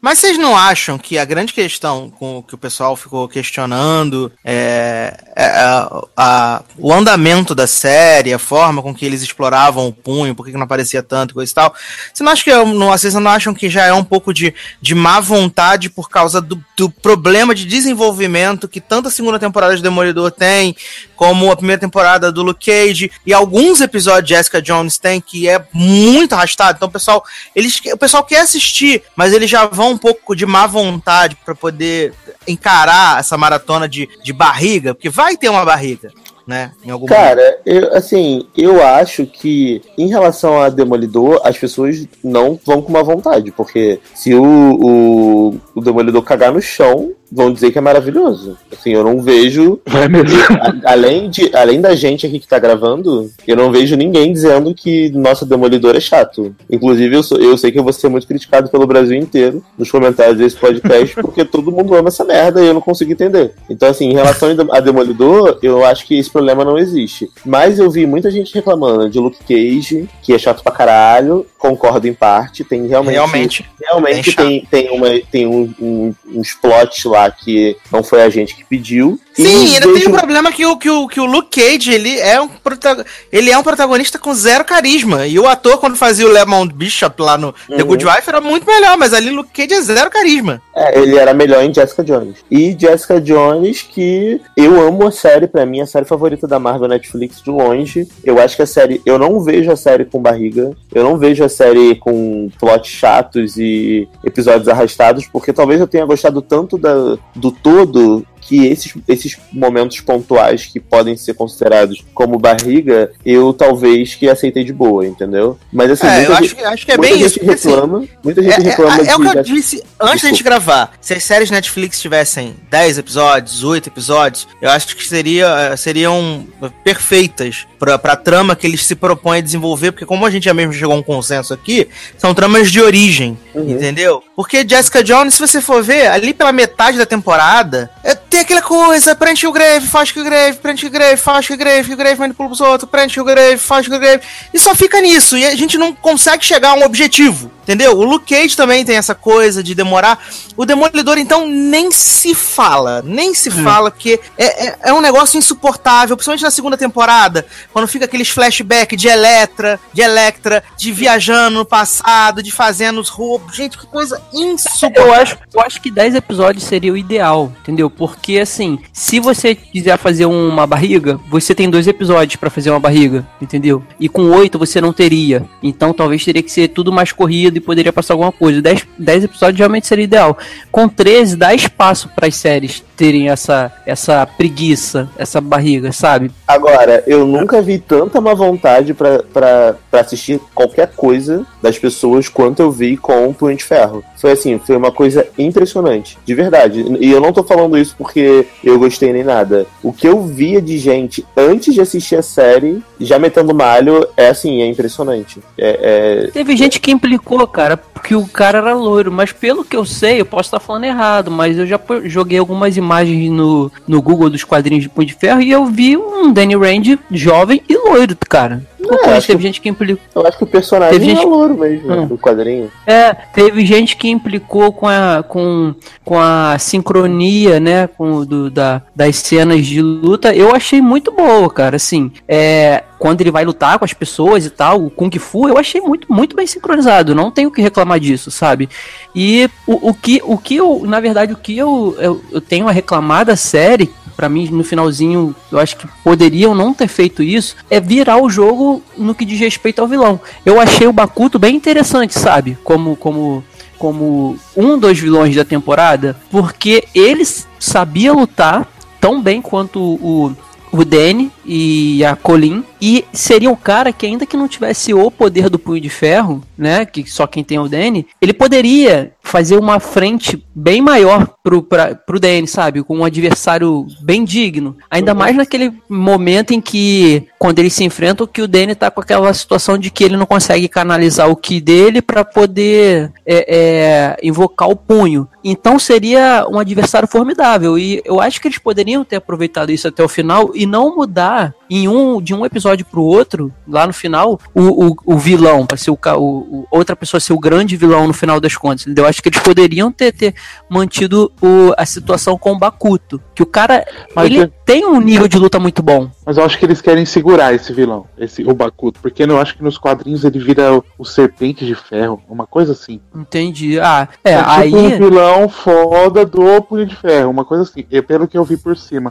A: Mas vocês não acham que a grande questão com que o pessoal ficou questionando é, é a- a- o andamento da série, a forma com que eles exploravam o punho, por que não aparecia tanto, coisa e tal? Você não acha que é não, vocês não acham que já é um pouco de, de má vontade por causa do, do problema de desenvolvimento que tanto a segunda temporada de Demolidor tem, como a primeira temporada do Luke Cage e alguns episódios de Jessica Jones tem, que é muito arrastado. Então o pessoal, eles, o pessoal quer assistir, mas eles já vão um pouco de má vontade pra poder encarar essa maratona de, de barriga, porque vai ter uma barriga, né? Em algum momento.
B: Cara, eu, assim, eu acho que em relação a Demolidor, as pessoas não vão com uma vontade, porque se o, o, o Demolidor cagar no chão, vão dizer que é maravilhoso. Assim, eu não vejo.
D: Vai mesmo.
B: a- além, de, além da gente aqui que tá gravando, eu não vejo ninguém dizendo que nosso Demolidor é chato. Inclusive, eu, sou- eu sei que eu vou ser muito criticado pelo Brasil inteiro nos comentários desse podcast, porque todo mundo ama essa merda e eu não consigo entender. Então, assim, em relação a Demolidor, eu acho que esse problema não existe. Mas eu vi muita gente reclamando de Luke Cage, que é chato pra caralho. Concordo em parte. Tem realmente.
A: Realmente.
B: Realmente
A: chato.
B: tem, tem, uma, tem um, um, uns plots lá lá que não foi a gente que pediu.
A: Sim,
B: E
A: ainda tem um problema que o, que, o, que o Luke Cage, ele é, um prota- ele é um protagonista com zero carisma. E o ator, quando fazia o Lemon Bishop lá no The
B: Uhum.
A: Good Wife, era muito melhor, mas ali Luke Cage é zero carisma.
B: É, ele era melhor em Jessica Jones. E Jessica Jones, que eu amo a série, pra mim, a série favorita da Marvel Netflix de longe. Eu acho que a série. Eu não vejo a série com barriga. Eu não vejo a série com plots chatos e episódios arrastados, porque talvez eu tenha gostado tanto da, do todo que esses, esses momentos pontuais que podem ser considerados como barriga, eu talvez que aceitei de boa, entendeu? Mas assim,
A: É,
B: muita
A: eu
B: gente-
A: acho, que- acho que é bem isso. assim,
B: reclama, muita gente
A: É,
B: reclama
A: é, é o que eu disse antes da gente gravar. Se as séries Netflix tivessem 10 episódios, 8 episódios, eu acho que seria, seriam perfeitas pra, pra trama que eles se propõem a desenvolver, porque como a gente já mesmo chegou a um consenso aqui, são tramas de origem, entendeu? Porque Jessica Jones, se você for ver, ali pela metade da temporada, é, tem aquela coisa, prende o Grave, faz que o Grave, prende o Grave, faz que o Grave, que o Grave manipula os outros, prende o Grave, faz que o Grave, e só fica nisso, e a gente não consegue chegar a um objetivo. Entendeu? O Luke Cage também tem essa coisa de demorar. O Demolidor, então, nem se fala. Nem se fala, porque é, é, é um negócio insuportável, principalmente na segunda temporada, quando fica aqueles flashbacks de Electra, de Electra, de viajando no passado, de fazendo os roubos. Gente, que coisa insuportável.
C: Eu acho, eu acho que 10 episódios seria o ideal, entendeu? Porque assim, se você quiser fazer uma barriga, você tem dois episódios pra fazer uma barriga, entendeu? E com oito você não teria. Então talvez teria que ser tudo mais corrido e poderia passar alguma coisa. 10, 10 episódios realmente seria ideal. Com 13 dá espaço para as séries terem essa essa preguiça, essa barriga, sabe?
B: Agora, eu nunca vi tanta má vontade pra assistir qualquer coisa das pessoas quanto eu vi com o Punho de Ferro. Foi assim, foi uma coisa impressionante, de verdade. E eu não tô falando isso porque eu gostei nem nada. O que eu via de gente antes de assistir a série, já metendo malho, é assim, é impressionante. É, é-
C: Teve gente que implicou, cara, porque o cara era loiro, mas pelo que eu sei, eu posso estar falando errado, mas eu já joguei algumas imagens no, no Google dos quadrinhos de Punho de Ferro e eu vi um Danny Rand jovem e loiro, cara.
B: É,
C: teve gente que implicou.
B: Eu acho que o personagem
C: Teve gente-
B: é louro mesmo,
C: Hum.
B: do quadrinho.
C: É, teve gente que implicou com a, com, com a sincronia, né, com do, da, das cenas de luta. Eu achei muito boa, cara. Assim, é, quando ele vai lutar com as pessoas e tal, o Kung Fu, eu achei muito, muito bem sincronizado. Não tenho o que reclamar disso, sabe? E o, o que, o que eu, na verdade, o que eu, eu, eu tenho a reclamar da série Pra mim, no finalzinho, eu acho que poderiam não ter feito isso, é virar o jogo no que diz respeito ao vilão. Eu achei o Bakuto bem interessante, sabe? Como, como, como um dos vilões da temporada, porque ele sabia lutar tão bem quanto o, o Danny e a Colin, e seria um cara que ainda que não tivesse o poder do punho de ferro, né, que só quem tem é o Danny, ele poderia fazer uma frente bem maior pro, pra, pro Danny, sabe, com um adversário bem digno, ainda mais naquele momento em que, quando eles se enfrentam, que o Danny tá com aquela situação de que ele não consegue canalizar o ki dele para poder é, é, invocar o punho, então seria um adversário formidável, e eu acho que eles poderiam ter aproveitado isso até o final e não mudar em um de um episódio pro outro, lá no final, o, o, o vilão, pra ser o, o, outra pessoa ser o grande vilão no final das contas. Entendeu? Eu acho que eles poderiam ter, ter mantido o, a situação com o Bakuto. Que o cara,
D: Mas
C: ele
D: é-
C: tem um nível de luta muito bom.
D: Mas eu acho que eles querem segurar esse vilão, esse o Bakuto, porque eu acho que nos quadrinhos ele vira o, o serpente de ferro, uma coisa assim.
C: Entendi. Ah, é,
D: É, tipo
C: aí.
D: um vilão foda do Punho de Ferro, uma coisa assim, é pelo que eu vi por cima.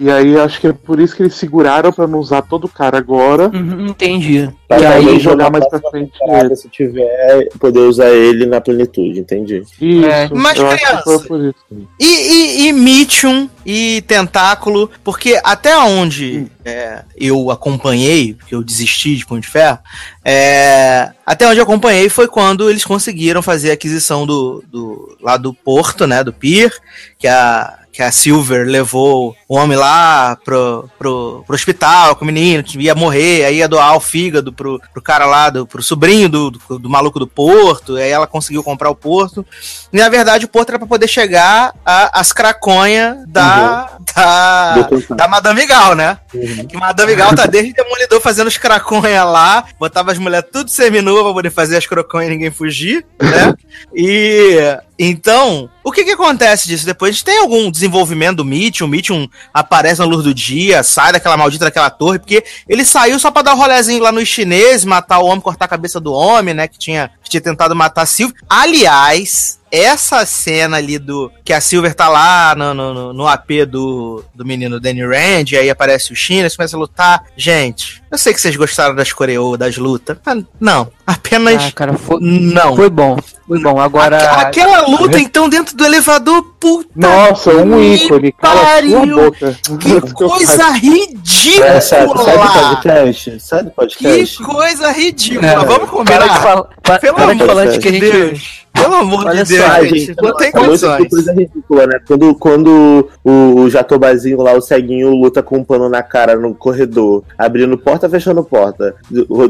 D: E aí acho que é por isso que eles seguraram pra não usar todo o cara agora.
C: Uhum, entendi.
B: Pra
D: E aí jogar mais pra frente ele.
B: Se tiver, poder usar ele na plenitude, entendi.
D: Isso,
C: É,
A: mas criança. E, e, e Mitchum e Tentáculo, porque até onde é, eu acompanhei, porque eu desisti de Punho de Ferro, é, até onde eu acompanhei foi quando eles conseguiram fazer a aquisição do, do lá do porto, né, do pier, que a que a Silver levou o homem lá pro, pro, pro hospital com o menino, que ia morrer, aí ia doar o fígado pro, pro cara lá, do, pro sobrinho do, do, do maluco do porto, aí ela conseguiu comprar o porto. E na verdade o porto era pra poder chegar às craconhas da, da, da Madame Gal, né?
B: Uhum.
A: Que Madame Gal tá desde Demolidor fazendo os craconha lá, botava as mulheres tudo seminua pra poder fazer as croconhas e ninguém fugir, né? E então, o que que acontece disso depois? A gente tem algum desenvolvimento do Mitchum? O Mitchum aparece na luz do dia, sai daquela maldita daquela torre, porque ele saiu só pra dar um rolezinho lá nos chineses, matar o homem, cortar a cabeça do homem, né? Que tinha, que tinha tentado matar a Silvia. Aliás, essa cena ali do. Que a Silver tá lá no, no, no AP do, do menino Danny Rand, e aí aparece o China, eles começam a lutar. Gente, eu sei que vocês gostaram das coreô, das lutas. Não, apenas.
C: Ah, cara, foi,
A: não.
C: foi bom. Foi bom. Agora.
A: Aquela, aquela luta, então, dentro do elevador, puta.
D: Nossa, um ícone, cara,
A: pariu.
D: sua boca.
A: Que coisa ridícula!
B: É, sai, sai do podcast. Sai do
A: Que
B: podcast.
A: coisa ridícula!
C: É,
A: Vamos
C: Para de,
A: combinar? Pelo
C: para de
A: amor
C: falar
B: de
C: que a gente.
A: Deus. Pelo amor
C: Olha
A: de
C: só,
A: Deus,
B: gente,
A: gente. Não tem
B: É muito
A: condições.
B: coisa ridícula, né? Quando, quando o, o Jatobazinho lá, o ceguinho, luta com um pano na cara no corredor, abrindo porta, fechando porta,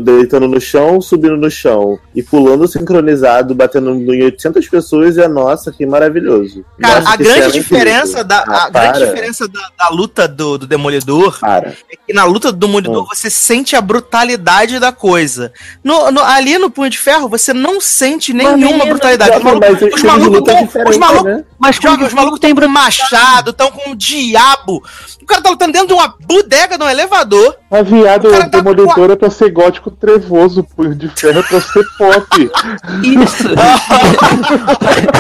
B: deitando no chão, subindo no chão e pulando sincronizado, batendo em 800 pessoas, e é nossa, que maravilhoso.
A: Cara,
B: Nossa,
A: a
B: que
A: grande diferença, da,
B: Ah,
A: a grande diferença da, da luta do, do Demolidor
B: Para.
A: é que na luta do Demolidor
B: Hum.
A: você sente a brutalidade da coisa. No, no- ali no Punho de Ferro você não sente nenhuma brutalidade.
B: Não,
A: malucos,
B: o
A: os malucos
B: é
A: tão- os malucos
B: né?
C: Mas
A: Jovem, os malucos têm machado, estão com o diabo. O cara tá lutando dentro de uma bodega, de um elevador.
D: A
A: cara tá
D: demolidor é pra ser gótico trevoso, punho de ferro é pra ser pop.
C: Isso!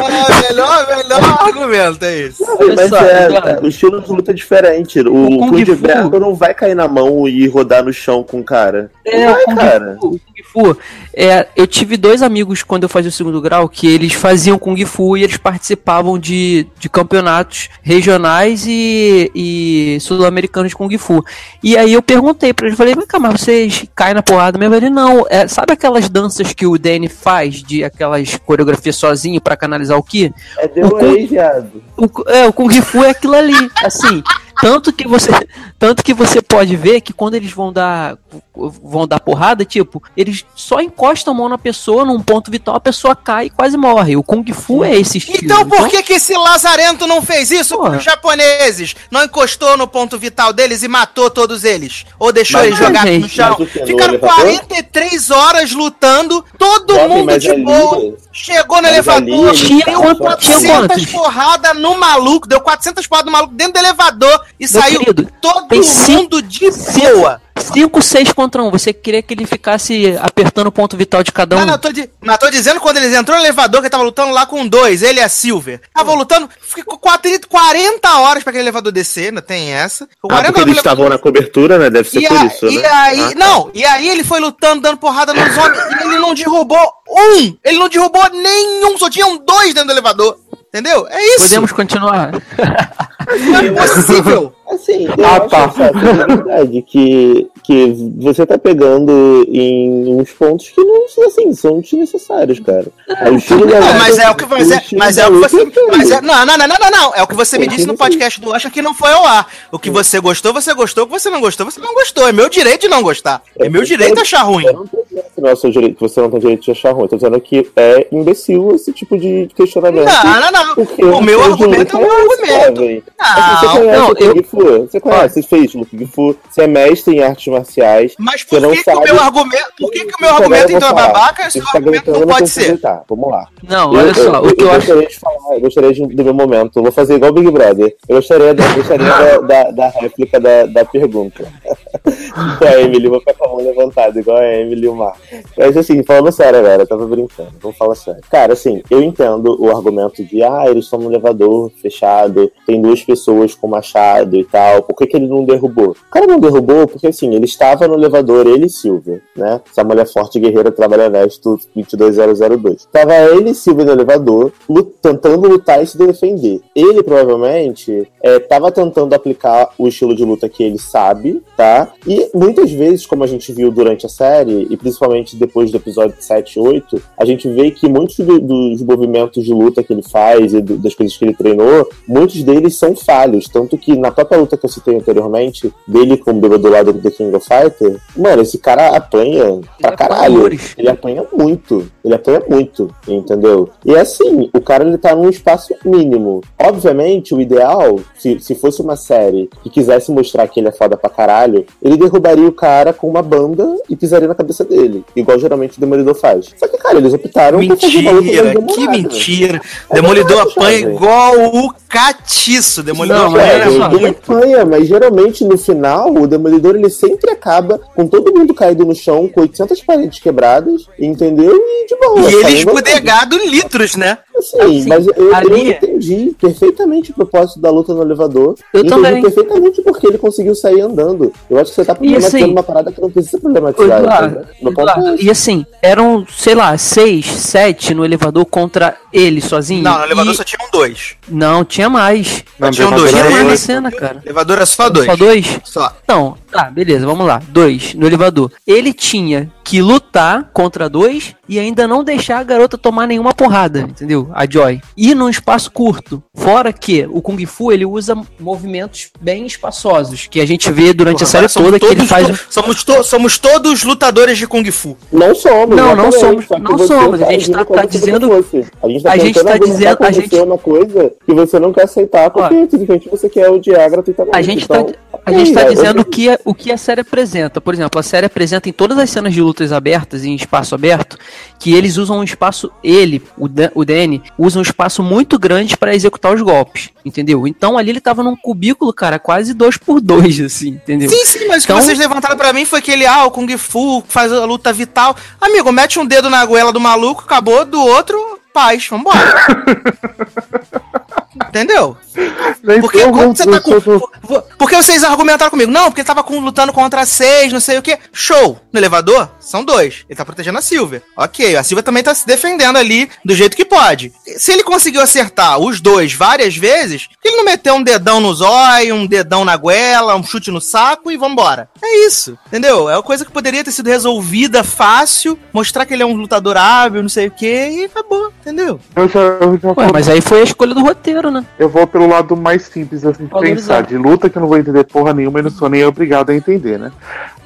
A: É, melhor, melhor argumento, é isso.
B: Mas
C: só,
B: é,
C: cara.
B: o estilo de luta é diferente. O,
C: O Kung
B: Punho de
C: Fu-
B: Ferro não vai cair na mão e rodar no chão com o cara.
C: É,
B: Não
C: o
B: vai,
C: Kung
B: cara.
C: Fu, Kung Fu. É, eu tive dois amigos quando eu fazia o segundo grau que eles faziam Kung Fu e eles participavam de, de campeonatos regionais e, e sul-americanos de Kung Fu. E aí eu perguntei pra eles, falei, vem cá, mas vocês caem na porrada mesmo? Ele, não, é, sabe aquelas danças que o Danny faz, de aquelas coreografias sozinho pra canalizar o Ki?
B: É
C: O
B: deu
C: Kung-
B: aí, viado.
C: O, é, o Kung Fu é aquilo ali, assim. Tanto que você, tanto que você pode ver que quando eles vão dar vão dar porrada, tipo, eles só encostam a mão na pessoa num ponto vital, a pessoa cai e quase morre. O Kung Fu é esse estilo.
A: Então por que que esse lazarento não fez isso com os japoneses? Não encostou no ponto vital deles e matou todos eles? Ou deixou
B: Mas,
A: eles jogados no
C: gente,
A: chão?
B: mas o que, no
A: Ficaram
B: elevador?
A: 43 horas lutando, todo
B: Jovem,
A: mundo de
B: ali-
A: boa. Chegou no
B: mas
A: elevador,
B: ali
A: deu
C: quanto-
A: 400
C: tinha quantos?
A: porradas no maluco, deu 400 porradas no maluco dentro do elevador e
C: Meu
A: saiu
C: querido,
A: todo
C: tem cinco-
A: mundo de boa.
C: 5, 6 contra 1. Você queria que ele ficasse apertando o ponto vital de cada um?
A: Não, não, tô, di- mas tô dizendo quando eles entrou no elevador, que ele tava lutando lá com dois, ele e a Silver. Tava lutando, ficou 40, 40 horas pra aquele elevador descer, ainda tem essa. Ficou
B: Ah,
A: 40
B: porque eles estavam na cobertura, né? Deve ser
A: e,
B: por
A: a-
B: isso,
A: e
B: né?
A: aí,
B: Ah, tá.
A: não, e aí ele foi lutando, dando porrada nos homens, e ele não derrubou um! Ele não derrubou nenhum, só tinham dois dentro do elevador. Entendeu? É isso.
C: Podemos continuar?
A: Não é possível.
B: Assim, eu
D: Ah,
B: acho,
D: tá.
B: sabe, de verdade, que, que você tá pegando em uns pontos que não assim, são desnecessários, cara. É o estilo da
A: Não,
B: luta-
A: mas é o que você.
B: estilo
A: Mas é o que você. Mas é, não, não, não, não, não, não. É o que você me
B: É,
A: disse no podcast do Acha que não foi ao ar. O que você gostou, você gostou. O que você não gostou, você não gostou. É meu direito de não gostar. É meu direito achar ruim.
B: Eu não tô dizendo que não é direito, que você não tem direito de achar ruim. Eu tô dizendo que é imbecil esse tipo de questionamento.
A: Não, não, não. O meu
B: de
A: argumento é o meu
B: esse,
A: argumento.
B: Assim, você
A: Não,
B: conhece
C: não?
B: Você conhece, você fez você é mestre em artes marciais.
A: Mas por
B: não
A: que, que o meu argumento. Por que, que o meu argumento
B: eu
A: então é babaca e seu
B: está
A: argumento não
B: eu vou
A: pode ser?
B: Vamos lá.
C: Não,
B: Eu-
C: olha só. O que eu acho.
B: gostaria de falar, eu gostaria de, do meu momento. Eu vou fazer igual o Big Brother. Eu gostaria, da, gostaria da, da, da réplica da, da pergunta. com a Emily, vou ficar com a mão levantada, igual a Emily e o Mar. Mas assim, falando sério agora, eu tava brincando, vamos falar sério. Cara, assim, eu entendo o argumento de, ah, eles estão no elevador fechado, tem duas pessoas com machado e tal, por que, que ele não derrubou? O cara não derrubou porque, assim, ele estava no elevador, ele e Silvia, né? Essa mulher forte guerreira trabalha Vesto 22002. Tava ele e Silvia no elevador, lut- tentando lutar e se defender. Ele, provavelmente, é, tava tentando aplicar o estilo de luta que ele sabe, tá? E muitas vezes, como a gente viu durante a série, e principalmente depois do episódio 7 e 8, a gente vê que muitos do, dos movimentos de luta que ele faz e do, das coisas que ele treinou, muitos deles são falhos. Tanto que na própria luta que eu citei anteriormente, dele com o bebê do lado do The King of Fighter, mano, esse cara apanha pra caralho. Ele apanha muito. Ele apanha muito, entendeu? E assim, o cara ele tá num espaço mínimo. Obviamente, o ideal, se, se fosse uma série que quisesse mostrar que ele é foda pra caralho, ele derrubaria o cara com uma banda e pisaria na cabeça dele. Igual geralmente o Demolidor faz. Só que, cara, eles optaram
A: mentira,
B: por fazer.
A: Que mentira! É Demolidor
B: verdade,
A: apanha igual o catiço. Demolidor
C: Não,
A: apanha
B: É, ele, ele
A: muito.
B: apanha, mas geralmente no final o Demolidor ele sempre acaba com todo mundo caído no chão, com 800 paredes quebradas, entendeu? E de boa.
A: E ele
B: saindo
A: esbudegado litros, né?
B: Assim,
C: Assim,
B: mas eu, eu
C: ali-
B: entendi perfeitamente o propósito da luta no elevador.
C: Eu
B: entendi
C: também.
B: perfeitamente porque ele conseguiu sair andando. Eu acho que você tá problematizando
C: assim-
B: uma parada que não precisa problematizar.
C: Eduardo, Eduardo,
B: é esse.
C: e assim, eram, sei lá, seis, sete no elevador contra ele sozinho.
A: Não, no elevador
C: e...
A: só tinham dois.
C: Não, tinha mais.
D: Não, elevador
A: dois.
C: Tinha
D: era
C: mais na
D: dois.
C: cena, cara.
A: Elevador é só dois.
C: Só dois?
A: Só.
C: Não, tá, beleza, vamos lá. Dois no elevador. Ele tinha que lutar contra dois e ainda não deixar a garota tomar nenhuma porrada, entendeu? A Joy. E num espaço curto. Fora que o Kung Fu ele usa movimentos bem espaçosos, que a gente vê durante a série toda que ele faz.
A: Somos, to- somos todos lutadores de Kung Fu.
B: Não somos.
C: Não, não somos, não somos, a gente tá-
B: como
C: tá
B: se
C: dizendo-.
B: A gente tá,
C: a gente tá dizendo- a gente-
B: uma coisa que você não quer aceitar porque
C: Ó.
B: simplesmente você quer odiar gratuitamente.
C: A gente
B: então,
C: tá, a gente tá
B: ok,
C: dizendo o que, é- o que a série apresenta. Por exemplo, a série apresenta em todas as cenas de lutas abertas, em espaço aberto, que eles usam um espaço, ele, o, Dan, o Danny, usa um espaço muito grande para executar os golpes, entendeu? Então ali ele tava num cubículo, cara, quase dois por dois, assim, entendeu?
A: Sim, sim, mas
C: Então-
A: o que vocês levantaram pra mim foi que ele, ah, o Kung Fu faz a luta vital. Amigo, mete um dedo na goela do maluco, acabou, do outro, paz, vambora. Entendeu?
D: Nem
A: Porque quando você tá com. Porque vocês argumentaram comigo. Não, porque ele tava com- lutando contra seis, não sei o que. Show! No elevador, são dois. Ele tá protegendo a Silvia. Ok, a Silvia também tá se defendendo ali do jeito que pode. Se ele conseguiu acertar os dois várias vezes, por que ele não meteu um dedão no zóio, um dedão na goela, um chute no saco e vambora. É isso, entendeu? É uma coisa que poderia ter sido resolvida fácil, mostrar que ele é um lutador hábil, não sei o que, e acabou, entendeu?
C: Ué, mas aí foi a escolha do roteiro, né?
D: Eu vou pelo lado mais simples, assim, de
C: Valorizar.
D: pensar. De luta que eu não vou entender porra nenhuma e não sou nem obrigado a entender, né?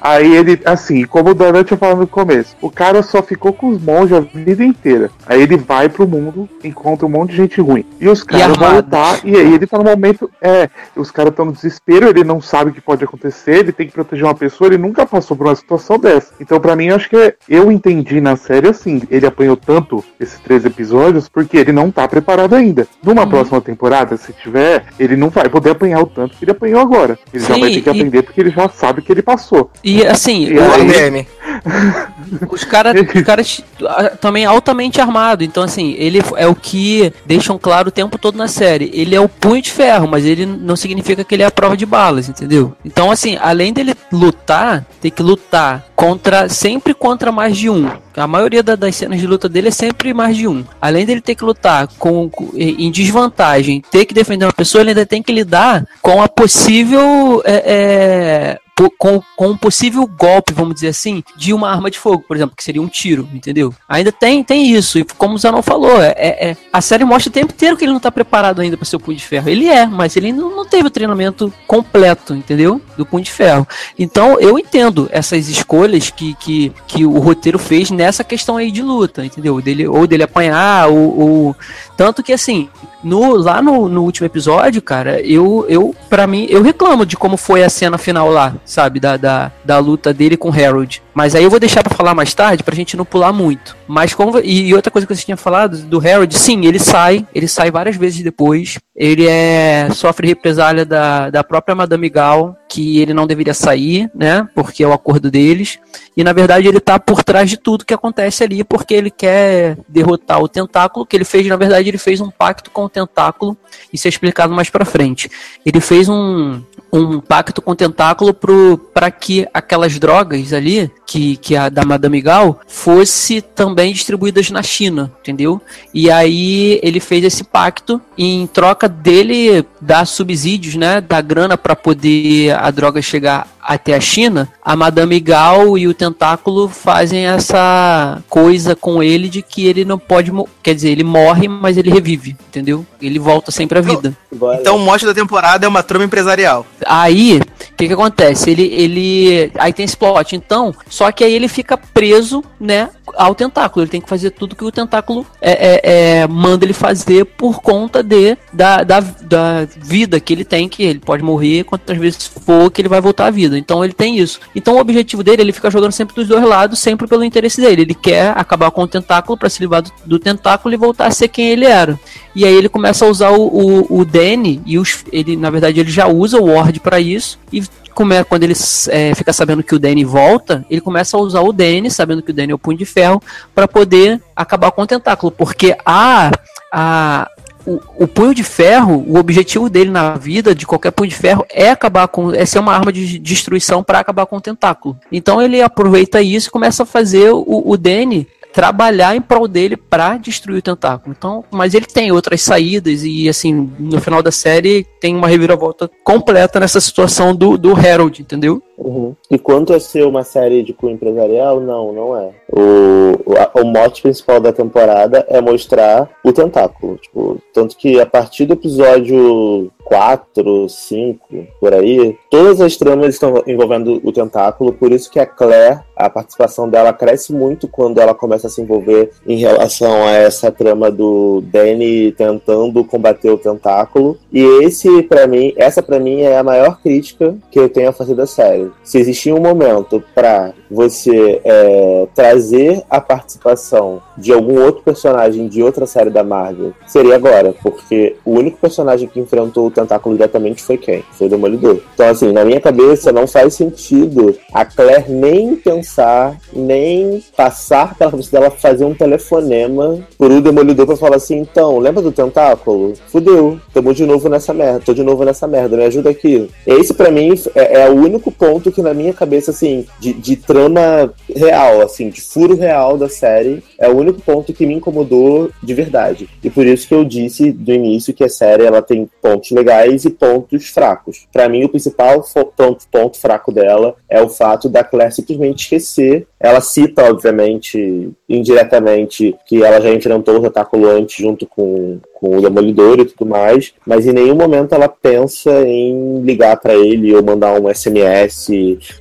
D: Aí ele, assim, como o Donald tinha falado no começo, o cara só ficou com os monges a vida inteira. Aí ele vai pro mundo, encontra um monte de gente ruim. E os caras vão lutar, e aí ele tá no momento. É, os caras estão no desespero, ele não sabe o que pode acontecer, ele tem que proteger uma pessoa, ele nunca passou por uma situação dessa. Então, pra mim, eu acho que é- eu entendi na série assim, ele apanhou tanto esses três episódios, porque ele não tá preparado ainda. Numa
C: Uhum.
D: próxima temporada, se tiver, ele não vai poder apanhar o tanto que ele apanhou agora. Ele já
C: Sim,
D: vai ter que
C: e-
D: aprender porque ele já sabe que ele passou.
C: E assim,
D: E
C: o-
D: aí-.
C: Os caras ah, também altamente armado. Então, assim, ele é o que deixam claro o tempo todo na série. Ele é o punho de ferro, mas ele não significa que ele é a prova de balas, entendeu? Então, assim, além dele lutar, tem que lutar contra sempre contra mais de um. A maioria da- das cenas de luta dele é sempre mais de um. Além dele ter que lutar com, com- em desvantagem, ter que defender uma pessoa, ele ainda tem que lidar com a possível é, é, com, com um possível golpe, vamos dizer assim, de uma arma de fogo, por exemplo, que seria um tiro, entendeu? Ainda tem, tem isso, e como o Zanon falou, é, é- é- a série mostra o tempo inteiro que ele não tá preparado ainda para ser o Punho de Ferro. Ele é, mas ele não, não teve o treinamento completo, entendeu? Do Punho de Ferro. Então eu entendo essas escolhas que, que, que o roteiro fez nessa questão aí de luta, entendeu? Dele, ou dele apanhar, ou, ou- Tanto que assim, no, lá no, no último episódio, cara, eu, eu para mim, eu reclamo de como foi a cena final lá, sabe? Da, da, da luta dele com o Harold. Mas aí eu vou deixar pra falar mais tarde, pra gente não pular muito. Mas como. E, e outra coisa que você tinha falado do Harold, sim, ele sai, ele sai várias vezes depois. Ele é sofre represália da, da própria Madame Gal, que ele não deveria sair, né? Porque é o acordo deles. E na verdade ele tá por trás de tudo que acontece ali, porque ele quer derrotar o tentáculo, que ele fez, na verdade, ele fez um pacto com o tentáculo, isso é explicado mais pra frente. Ele fez um, um pacto com o tentáculo pro, pra que aquelas drogas ali, que, que a da Madame Gal fosse também distribuídas na China, entendeu? E aí ele fez esse pacto em troca dele dar subsídios, né, dar grana para poder a droga chegar até a China, a Madame Gal e o Tentáculo fazem essa coisa com ele de que ele não pode, quer dizer, ele morre, mas ele revive, entendeu? Ele volta sempre à vida.
A: Então o mote da temporada é uma trama empresarial.
C: Aí, o que que acontece? Ele, ele, aí tem esse plot, então, só que aí ele fica preso, né, ao tentáculo. Ele tem que fazer tudo que o tentáculo é, é, é, manda ele fazer por conta de, da, da, da vida que ele tem, que ele pode morrer quantas vezes for que ele vai voltar à vida. Então ele tem isso. Então o objetivo dele, ele fica jogando sempre dos dois lados, sempre pelo interesse dele. Ele quer acabar com o tentáculo para se livrar do, do, tentáculo e voltar a ser quem ele era. E aí ele começa a usar o, o, o Danny, e os, ele, na verdade, ele já usa o Ward para isso, e como é, quando ele é, fica sabendo que o Danny volta, ele começa a usar o Danny, sabendo que o Danny é o punho de ferro, para poder acabar com o tentáculo. Porque a, a, o, o, punho de ferro, o objetivo dele na vida, de qualquer punho de ferro, é acabar com. é ser uma arma de destruição para acabar com o tentáculo. Então ele aproveita isso e começa a fazer o, o Danny trabalhar em prol dele para destruir o tentáculo. Então, mas ele tem outras saídas e assim, no final da série tem uma reviravolta completa nessa situação do, do Harold, entendeu?
B: Uhum. E quanto a ser uma série de cunho empresarial, não, não é. O, o, o mote principal da temporada é mostrar o tentáculo. Tipo, tanto que a partir do episódio 4, 5, por aí, todas as tramas estão envolvendo o tentáculo, por isso que a Claire, a participação dela cresce muito quando ela começa a se envolver em relação a essa trama do Danny tentando combater o tentáculo. E esse, para mim, essa para mim é a maior crítica que eu tenho a fazer da série. Se existia um momento para você é, trazer a participação de algum outro personagem de outra série da Marvel, seria agora, porque o único personagem que enfrentou o tentáculo diretamente foi quem? Foi o Demolidor. Então, assim, na minha cabeça não faz sentido a Claire nem pensar, nem passar pela cabeça dela fazer um telefonema pro Demolidor pra falar assim: então, lembra do tentáculo? Fudeu, tamo de novo nessa merda, tô de novo nessa merda, me ajuda aqui. Esse, para mim, é, é, o único ponto que na minha cabeça, assim, de, de trama real, assim, de furo real da série, é o único ponto que me incomodou de verdade. E por isso que eu disse do início que a série ela tem pontos legais e pontos fracos. Para mim, o principal ponto, ponto fraco dela é o fato da Claire simplesmente esquecer. Ela cita, obviamente, indiretamente, que ela já enfrentou o retáculo antes junto com, com o Demolidor e tudo mais, mas em nenhum momento ela pensa em ligar para ele ou mandar um SMS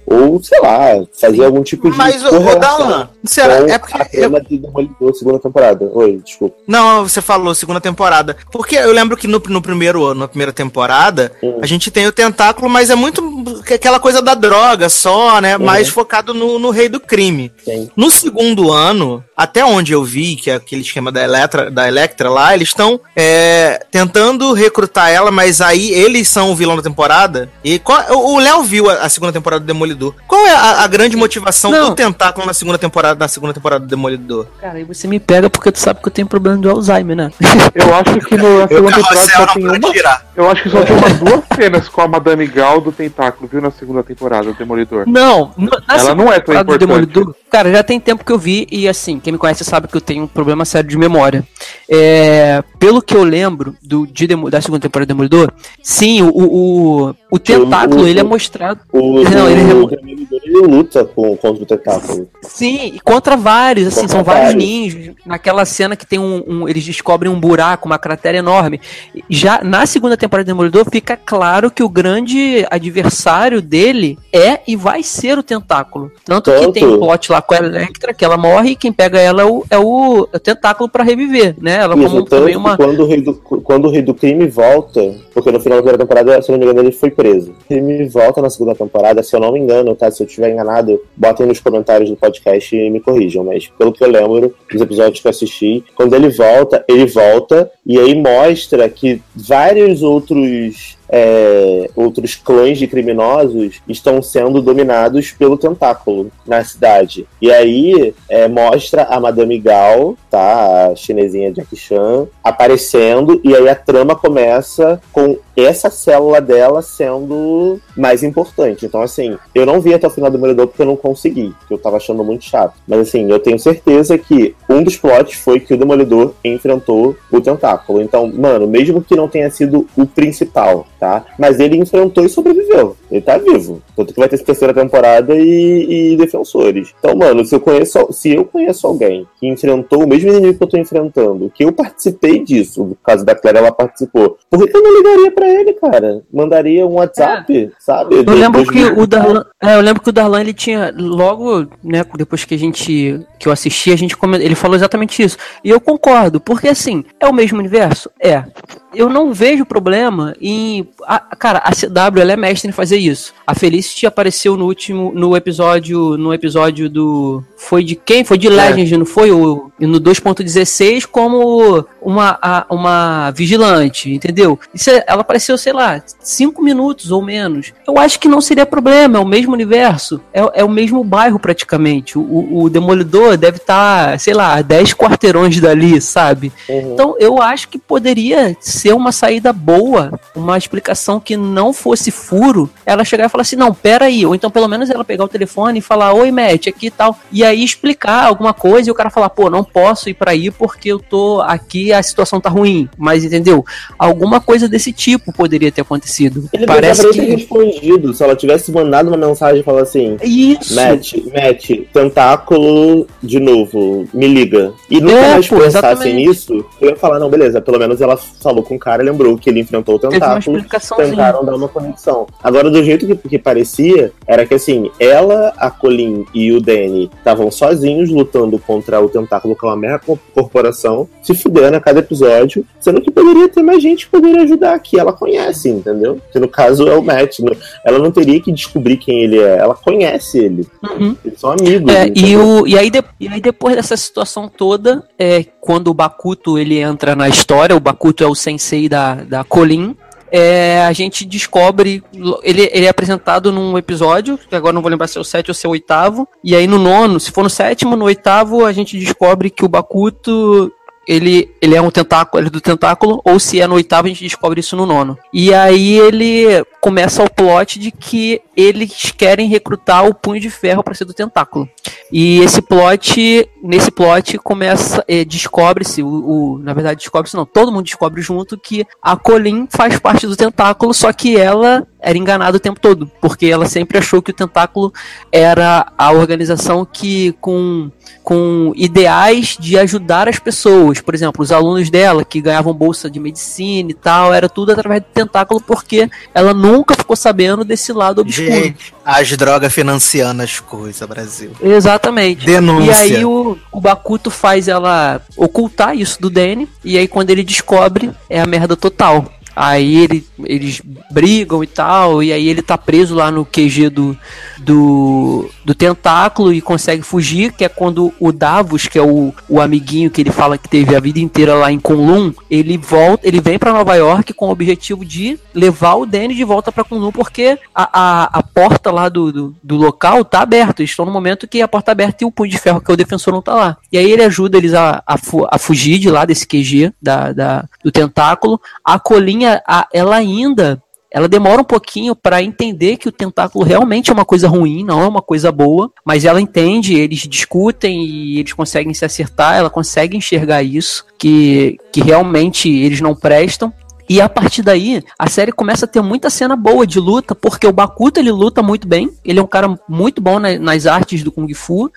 B: ou, sei lá, fazer algum tipo de.
A: Mas, ô, Dalan, será? É porque.
B: A tema eu... de Demolidor, segunda temporada. Oi, desculpa.
A: Não, você falou segunda temporada. Porque eu lembro que no, no primeiro ano, na primeira temporada, hum. a gente tem o tentáculo, mas é muito aquela coisa da droga só, né? Uhum. Mais focado no, no rei do crime. Sim. No segundo ano, até onde eu vi, que é aquele esquema da Electra, da Electra lá, eles estão é, tentando recrutar ela, mas aí eles são o vilão da temporada. E qual, o Léo viu a, a, segunda temporada do Demolidor. Qual é a, a grande motivação Não. do tentáculo na segunda temporada, na segunda temporada do Demolidor?
C: Cara, aí você me pega porque tu sabe que eu tenho problema de Alzheimer, né?
D: Eu acho que no, na segunda temporada só tem uma. Tirar. Eu acho que só tem umas duas cenas com a Madame Gal do tentáculo, viu, na segunda temporada do Demolidor.
C: Não,
D: ela não é tão importante. Demolidor,
C: cara, já tem tempo que eu vi e assim, quem me conhece sabe que eu tenho um problema sério de memória. É, pelo que eu lembro do, de, da segunda temporada do Demolidor, sim, o, o, o tentáculo, o, ele é mostrado.
B: O, não, ele, é... ele luta com, contra o tentáculo.
C: Sim, e contra vários, assim, contra são vários, vários ninjas. Naquela cena que tem um, um, Eles descobrem um buraco, uma cratera enorme. Já na segunda temporada do Demolidor fica claro que o grande adversário dele é e vai ser o tentáculo. Tanto, Tanto. que tem um plot lá com a Electra, que ela morre e quem pega ela é o, é o, é o tentáculo para reviver, né? Ela
B: Isso, como também uma. Quando o, rei do, quando o rei do crime volta, porque no final da primeira temporada, se eu não me engano, ele foi preso. Ele volta na segunda temporada, se eu não me engano, tá? Se eu estiver enganado, botem nos comentários do podcast e me corrijam. Mas pelo que eu lembro, dos episódios que eu assisti, quando ele volta, ele volta E aí mostra que vários outros é, outros clãs de criminosos estão sendo dominados pelo tentáculo na cidade. E aí é, mostra a Madame Gao, tá? A chinesinha Jackie Chan, aparecendo, e aí a trama começa com essa célula dela sendo mais importante. Então, assim, eu não vi até o final do Demolidor porque eu não consegui, porque eu tava achando muito chato. Mas, assim, eu tenho certeza que um dos plots foi que o Demolidor enfrentou o Tentáculo. Então, mano, mesmo que não tenha sido o principal, tá? Mas ele enfrentou e sobreviveu. Ele tá vivo. Tanto que vai ter terceira temporada e, e defensores. Então, mano, se eu conheço, se eu conheço alguém que enfrentou o mesmo inimigo que eu tô enfrentando, que eu participei disso, no caso da Claire, ela participou, por que eu não ligaria pra ele, cara? Mandaria um WhatsApp, é. sabe?
C: Eu lembro que o Darlan, é, eu lembro que o Darlan ele tinha logo, né, depois que a gente que eu assisti, a gente ele falou exatamente isso. E eu concordo, porque assim, é o mesmo universo? É. Eu não vejo problema em. A, cara, a CW ela é mestre em fazer isso. A Felicity apareceu no último. No episódio. No episódio do. Foi de quem? Foi de é. Legend, não foi? O, no 2.16 como uma, a, uma vigilante, entendeu? Isso é, ela apareceu, sei lá, 5 minutos ou menos. Eu acho que não seria problema, é o mesmo universo. É, é o mesmo bairro praticamente. O, o Demolidor deve estar, tá, sei lá, 10 quarteirões dali, sabe? Uhum. Então eu acho que poderia ser uma saída boa, uma explicação que não fosse furo, ela chegar e falar assim, não, pera aí, ou então pelo menos ela pegar o telefone e falar, oi Matt, aqui e tal, e aí explicar alguma coisa e o cara falar, pô, não posso ir para aí porque eu tô aqui, a situação tá ruim, mas entendeu? Alguma coisa desse tipo poderia ter acontecido.
B: Ele Parece que... ter respondido, se ela tivesse mandado uma mensagem e falar assim,
C: Isso.
B: Matt, Matt, tentáculo de novo, me liga. E nunca é, mais pô, pensassem nisso, eu ia falar, não, beleza, pelo menos ela falou com o cara e lembrou que ele enfrentou o tentáculo, tentaram dar uma conexão. Agora, do jeito que, que parecia, era que assim, ela, a Colin e o Danny estavam sozinhos lutando contra o tentáculo com é uma mega corporação, se fudendo a cada episódio, sendo que poderia ter mais gente que poderia ajudar aqui. Ela conhece, entendeu? Que no caso é o Matt. Ela não teria que descobrir quem ele é, ela conhece ele. Uhum. Eles são amigos.
C: É, e, o, e aí de, e aí depois dessa situação toda, é, quando o Bakuto ele entra na história, o Bakuto é o sensei da, da Colin, é, a gente descobre. Ele, ele é apresentado num episódio, que agora não vou lembrar se é o sétimo ou se é o oitavo. E aí no nono, se for no sétimo, no oitavo, a gente descobre que o Bakuto ele, ele é um tentáculo, ele é do tentáculo, ou se é no oitavo, a gente descobre isso no nono. E aí ele começa o plot de que eles querem recrutar o punho de ferro para ser do tentáculo. E esse plot, nesse plot começa, é, descobre-se, o, o, na verdade descobre-se não, todo mundo descobre junto que a Colin faz parte do tentáculo, só que ela era enganada o tempo todo, porque ela sempre achou que o tentáculo era a organização que com com ideais de ajudar as pessoas. Por exemplo, os alunos dela que ganhavam bolsa de medicina e tal, era tudo através do tentáculo porque ela nunca ficou sabendo desse lado obscuro. Gente,
A: as drogas financiando as coisas, Brasil.
C: Exatamente.
A: Denúncia.
C: E aí o, o Bakuto faz ela ocultar isso do Danny, e aí quando ele descobre, é a merda total. Aí ele, eles brigam e tal, e aí ele tá preso lá no QG do, do, do tentáculo e consegue fugir, que é quando o Davos, que é o, o amiguinho que ele fala que teve a vida inteira lá em Kunlun, ele volta, ele vem para Nova York com o objetivo de levar o Danny de volta para Kunlun, porque a, a, a porta lá do, do, do, local tá aberta, eles estão no momento que a porta tá aberta e o punho de ferro, que é o defensor, não tá lá. E aí ele ajuda eles a, a, a fugir de lá desse QG da, da, do tentáculo. A colinha a, ela ainda ela demora um pouquinho para entender que o tentáculo realmente é uma coisa ruim, não é uma coisa boa, mas ela entende, eles discutem e eles conseguem se acertar, ela consegue enxergar isso, que, que realmente eles não prestam. E a partir daí, a série começa a ter muita cena boa de luta, porque o Bakuto ele luta muito bem, ele é um cara muito bom na, nas artes do Kung Fu.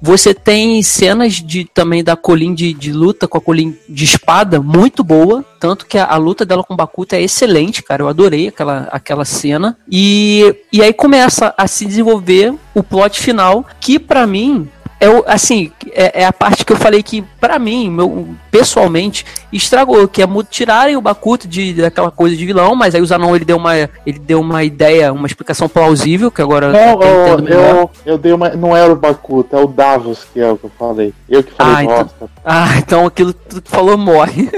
C: Você tem cenas de também da Colin de, de luta com a Colin de espada muito boa, tanto que a, a, luta dela com o Bakuto é excelente, cara. Eu adorei aquela, aquela cena. E, e aí começa a se desenvolver o plot final, que para mim é, assim, é, é, a parte que eu falei que, para mim, meu, pessoalmente, estragou, que é tirarem o Bakuto de, daquela coisa de vilão, mas aí o Zanon ele deu uma, ele deu uma ideia, uma explicação plausível, que agora
D: não, eu, eu, eu, dei uma. Não era o Bakuto, é o Davos que é o que eu falei. Eu que falei
C: ah, então, ah, então aquilo que tu falou morre.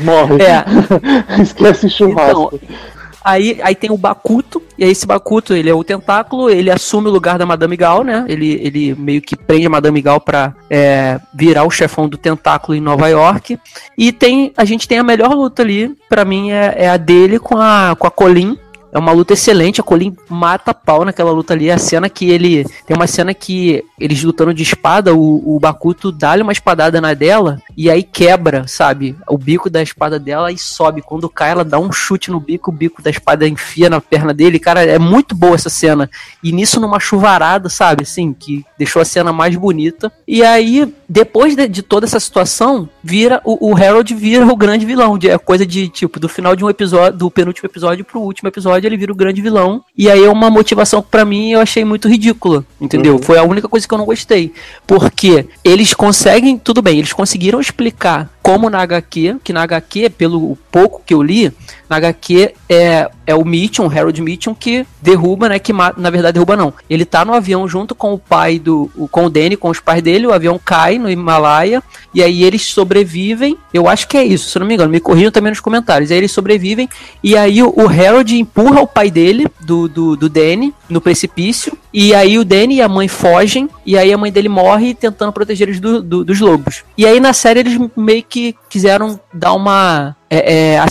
D: Morre. É. Esquece churrasco. Então,
C: Aí, aí tem o Bakuto, e aí esse Bakuto, ele é o tentáculo, ele assume o lugar da Madame Gal, né? Ele, ele meio que prende a Madame Gal pra é, virar o chefão do tentáculo em Nova York. E tem, a gente tem a melhor luta ali, para mim, é, é, a dele com a, com a Colin, é uma luta excelente, a Colin mata pau naquela luta ali. A cena que ele. Tem uma cena que eles lutando de espada, o, o Bakuto dá-lhe uma espadada na dela e aí quebra, sabe? O bico da espada dela e sobe. Quando cai, ela dá um chute no bico, o bico da espada enfia na perna dele. Cara, é muito boa essa cena. E nisso numa chuvarada, sabe? Assim, que deixou a cena mais bonita. E aí, depois de, de toda essa situação, vira o, o Harold vira o grande vilão. É coisa de, tipo, do final de um episódio, do penúltimo episódio pro último episódio ele vira o grande vilão. E aí é uma motivação que pra mim eu achei muito ridícula, entendeu? Uhum. Foi a única coisa que eu não gostei. Porque eles conseguem, tudo bem, eles conseguiram explicar como na HQ, que na HQ, pelo pouco que eu li, na HQ é, é o Mitchum, Harold Mitchum, que derruba, né? Que na verdade derruba não. Ele tá no avião junto com o pai do. com o Danny, com os pais dele, o avião cai no Himalaia, e aí eles sobrevivem. Eu acho que é isso, se não me engano, me corrijam também nos comentários. Aí eles sobrevivem, e aí o, o Harold empurra o pai dele, do, do, do Danny, no precipício, e aí o Danny e a mãe fogem, e aí a mãe dele morre tentando proteger eles do, do, dos lobos. E aí na série eles meio que quiseram dar uma. É, é,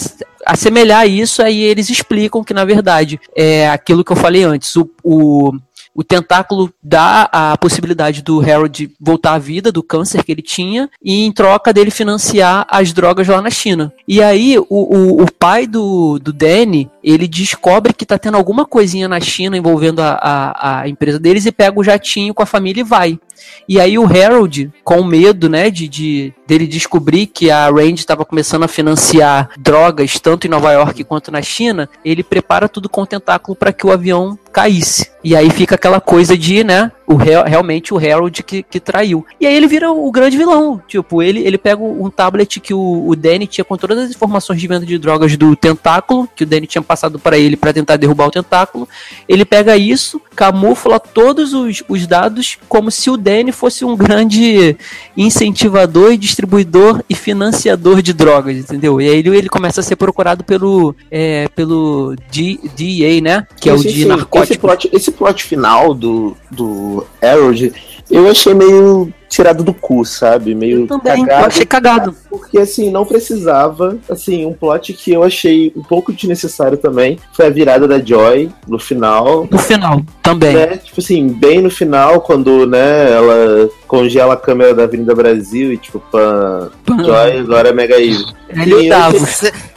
C: assemelhar isso, aí eles explicam que, na verdade, é aquilo que eu falei antes, o, o o tentáculo dá a possibilidade do Harold voltar à vida do câncer que ele tinha e em troca dele financiar as drogas lá na China. E aí o, o, o pai do, do Danny, ele descobre que tá tendo alguma coisinha na China envolvendo a, a, a empresa deles e pega o jatinho com a família e vai. E aí o Harold, com medo, né, de, de dele descobrir que a Range estava começando a financiar drogas tanto em Nova York quanto na China, ele prepara tudo com o tentáculo para que o avião caísse. E aí fica aquela coisa de, né, o realmente o Harold que, que traiu. E aí ele vira o grande vilão. Tipo, ele, ele pega um tablet que o, o Danny tinha com todas as informações de venda de drogas do tentáculo, que o Danny tinha passado para ele para tentar derrubar o tentáculo. Ele pega isso, camufla todos os, os dados como se o Danny fosse um grande incentivador e distribuidor e financiador de drogas, entendeu? E aí ele, ele começa a ser procurado pelo, é, pelo D, DEA, né? Que sim, é o de narcóticos.
B: Esse plot, esse plot final do, do Harold, eu achei meio tirado do cu, sabe? Meio
C: eu também, cagado. Eu achei cagado.
B: Porque, assim, não precisava. Assim, um plot que eu achei um pouco desnecessário também foi a virada da Joy no final.
C: No final, também.
B: Né? Tipo assim, bem no final, quando, né, ela congela a câmera da Avenida Brasil e, tipo, pã, Joy agora é Mega Evil.
A: Ele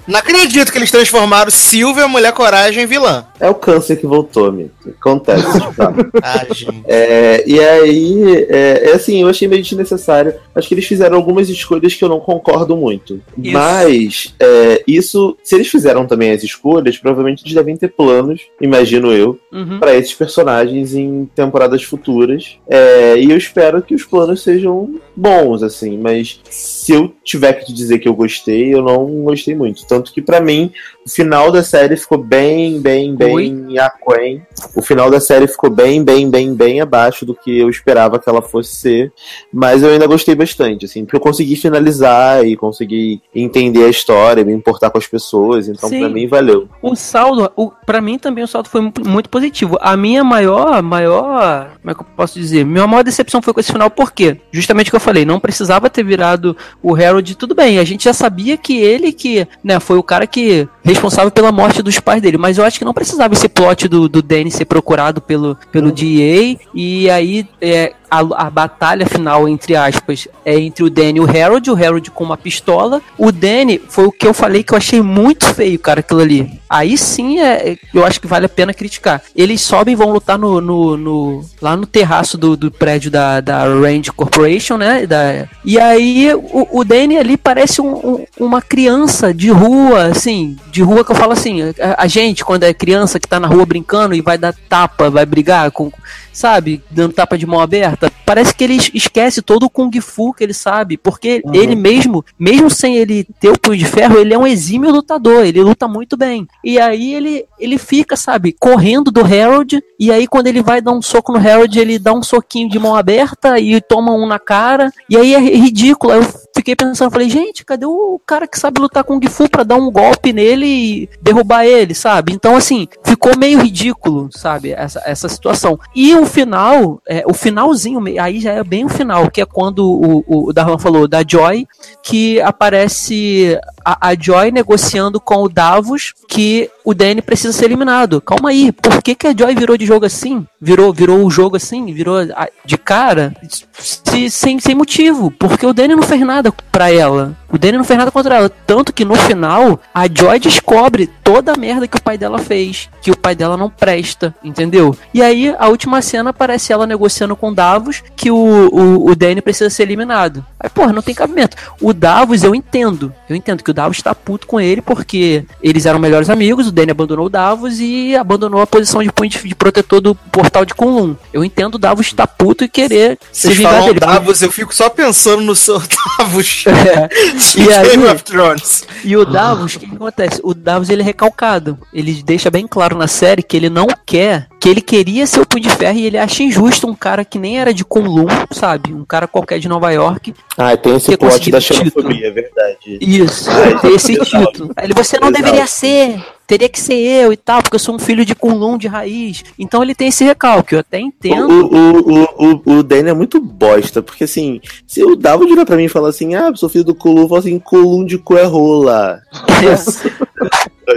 A: Não acredito que eles transformaram Silvia, Mulher Coragem, em vilã.
B: É o câncer que voltou, amigo. Acontece. ah, é, e aí, é, é, assim, eu achei meio desnecessário. Acho que eles fizeram algumas escolhas que eu não concordo muito. Isso. Mas, é, isso, se eles fizeram também as escolhas, provavelmente eles devem ter planos, imagino eu, uhum. para esses personagens em temporadas futuras. É, e eu espero que os planos sejam bons, assim. Mas se eu tiver que te dizer que eu gostei, eu não gostei muito. Tanto que, para mim, final da série ficou bem, bem, bem aquém. O final da série ficou bem, bem, bem, bem abaixo do que eu esperava que ela fosse ser. Mas eu ainda gostei bastante, assim, porque eu consegui finalizar e consegui entender a história, me importar com as pessoas. Então, para mim, valeu.
C: O saldo, o, para mim também o saldo foi muito positivo. A minha maior, maior, como é que eu posso dizer? Minha maior decepção foi com esse final, por quê? Justamente o que eu falei, não precisava ter virado o Harold, tudo bem, a gente já sabia que ele que, né, foi o cara que responsável pela morte dos pais dele. Mas eu acho que não precisava esse plot do, do Danny ser procurado pelo, pelo DA. E aí é, a, a, batalha final, entre aspas, é entre o Danny e o Harold, o Harold com uma pistola. O Danny foi o que eu falei que eu achei muito feio, cara, aquilo ali. Aí sim é, eu acho que vale a pena criticar. Eles sobem e vão lutar no, no, no lá no terraço do, do, prédio da, da Range Corporation, né? Da, e aí o, o Danny ali parece um, um, uma criança de rua, assim, de rua que eu falo assim, a, a gente, quando é criança que tá na rua brincando e vai dar tapa, vai brigar com, sabe, dando tapa de mão aberta parece que ele es- esquece todo o Kung Fu que ele sabe, porque
B: Uhum.
C: ele mesmo, mesmo sem ele ter o punho de ferro, ele é um exímio lutador, ele luta muito bem. E aí ele, ele fica, sabe, correndo do Harold, e aí quando ele vai dar um soco no Harold, ele dá um soquinho de mão aberta e toma um na cara, e aí é ridículo. Eu fiquei pensando, falei, gente, cadê o cara que sabe lutar Kung Fu pra dar um golpe nele e derrubar ele, sabe? Então, assim, ficou meio ridículo, sabe, essa, essa situação. E o final, é, o finalzinho, aí já é bem o final, que é quando o, o, o Darlan falou da Joy, que aparece a, a Joy negociando com o Davos que o Danny precisa ser eliminado. Calma aí, por que, que a Joy virou de jogo assim? Virou, virou o jogo assim? Virou de cara? Se- sem, sem motivo. Porque o Danny não fez nada pra ela. O Danny não fez nada contra ela. Tanto que no final, a Joy descobre toda a merda que o pai dela fez. Que o pai dela não presta, entendeu? E aí, a última cena aparece ela negociando com Davos que o, o, o Danny precisa ser eliminado. Aí, porra, não tem cabimento. O Davos, eu entendo. Eu entendo que o Davos tá puto com ele porque eles eram melhores amigos. O Danny abandonou o Davos e abandonou a posição de, de, protetor do portal de Kunlun. Eu entendo o Davos tá puto e querer se
A: Vocês
C: vingar
A: falam
C: dele.
A: Davos, eu fico só pensando no seu Davos de
C: E aí-
A: Game of Thrones.
C: E o Davos, o que, que acontece? O Davos ele é recalcado. Ele deixa bem claro na série que ele não quer, que ele queria ser o Punho de Ferro e ele acha injusto um cara que nem era de Kunlun, sabe? Um cara qualquer de Nova York.
B: Ah, tem esse plot da xenofobia, é verdade.
C: Isso,
B: Ah,
C: ter esse
B: exato.
C: título. Ele, você não
B: Exato.
C: deveria ser, teria que ser eu e tal, porque eu sou um filho de Kunlun de raiz. Então ele tem esse recalque, eu até entendo.
B: O, o, o, o, o Danny é muito bosta, porque assim, se o Davos virar pra mim e falar assim, ah, sou filho do Kulum, eu falo assim, Kulum de cu é rola.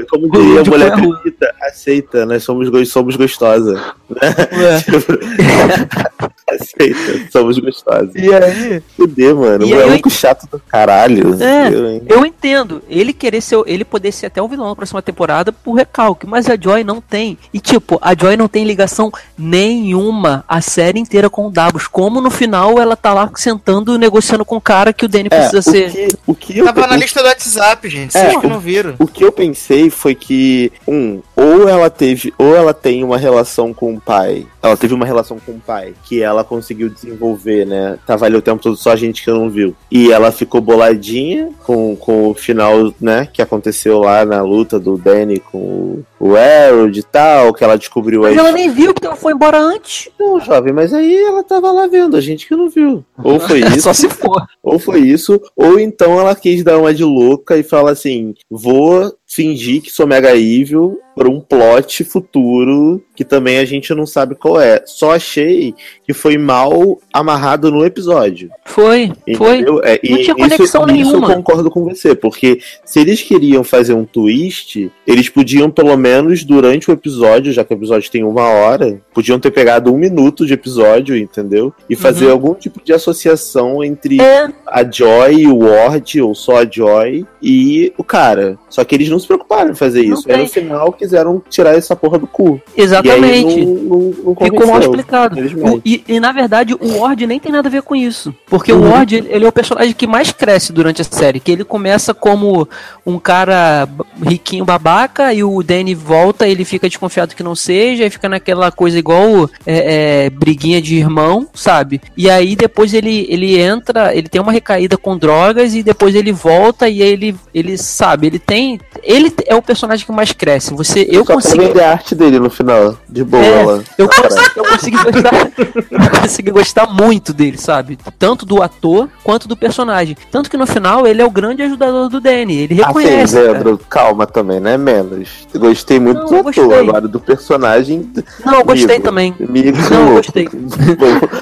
B: Como diria a mulher bonita, aceita, nós somos, go- somos gostosa. Né? aceita, somos gostosas.
C: E aí?
B: Fuder, mano,
C: E
B: o maluco chato do caralho.
C: É,
B: Eu,
C: eu entendo. Ele querer ser, ele poder ser até o vilão na próxima temporada por recalque, mas a Joy não tem. E tipo, a Joy não tem ligação nenhuma a série inteira com o Davos. Como no final ela tá lá sentando negociando com o cara que o Danny
B: É,
C: precisa
B: o
C: ser.
B: que, o que eu,
A: Tava na
B: o-
A: lista do WhatsApp, gente.
B: É,
A: Vocês que
B: o-
A: não viram.
B: O que eu pensei foi que, um, ou ela teve, ou ela tem uma relação com o pai. Ela teve uma relação com o pai que ela conseguiu desenvolver, né? Tava ali o tempo todo só a gente que não viu. E ela ficou boladinha com, com o final, né? Que aconteceu lá na luta do Danny com o, o Harold e tal, que ela descobriu
C: Mas
B: aí.
C: ela nem viu porque ela foi embora antes.
B: Não, jovem, mas aí ela tava lá vendo, a gente que não viu. Ou foi isso.
C: Só se for.
B: Ou foi isso, ou então ela quis dar uma de louca e fala assim: vou fingir que sou mega evil para um plot futuro que também a gente não sabe qual é. Só achei que foi mal amarrado no episódio.
C: Foi, foi.
B: Entendeu? É,
C: Não
B: e
C: tinha conexão
B: isso, Isso
C: nenhuma.
B: eu concordo com você, porque se eles queriam fazer um twist, eles podiam, pelo menos durante o episódio, já que o episódio tem uma hora, podiam ter pegado um minuto de episódio, entendeu? E fazer
C: Uhum.
B: algum tipo de associação entre
C: É.
B: a Joy, o Ward, ou só a Joy, e o cara. Só que eles não se preocuparam em fazer isso. Aí no final quiseram tirar essa porra do cu.
C: Exatamente.
B: E não, não, não
C: Ficou mal explicado. O- e, e, na verdade o Ward nem tem nada a ver com isso. Porque
B: Uhum.
C: o Ward ele, ele é o personagem que mais cresce durante a série. Que ele começa como um cara riquinho babaca e o Danny volta ele fica desconfiado que não seja e fica naquela coisa igual é, é, briguinha de irmão, sabe? E aí depois ele, ele entra, ele tem uma recaída com drogas e depois ele volta e aí ele, ele sabe, ele tem. Ele é o personagem que mais cresce. Você, eu
B: Só
C: consigo.
B: vender a arte dele no final. De boa,
C: É,
B: lá.
C: eu, consegui, eu consegui gostar, eu consegui gostar muito dele, sabe? Tanto do ator quanto do personagem. Tanto que no final ele é o grande ajudador do Danny. Ele
B: Assim,
C: reconhece. cara.
B: Leandro, calma também, né? Menos. Gostei muito
C: Não,
B: do
C: eu
B: ator,
C: gostei.
B: agora do personagem.
C: Não, eu gostei
B: Amigo.
C: também.
B: Amigo,
C: Não, eu gostei.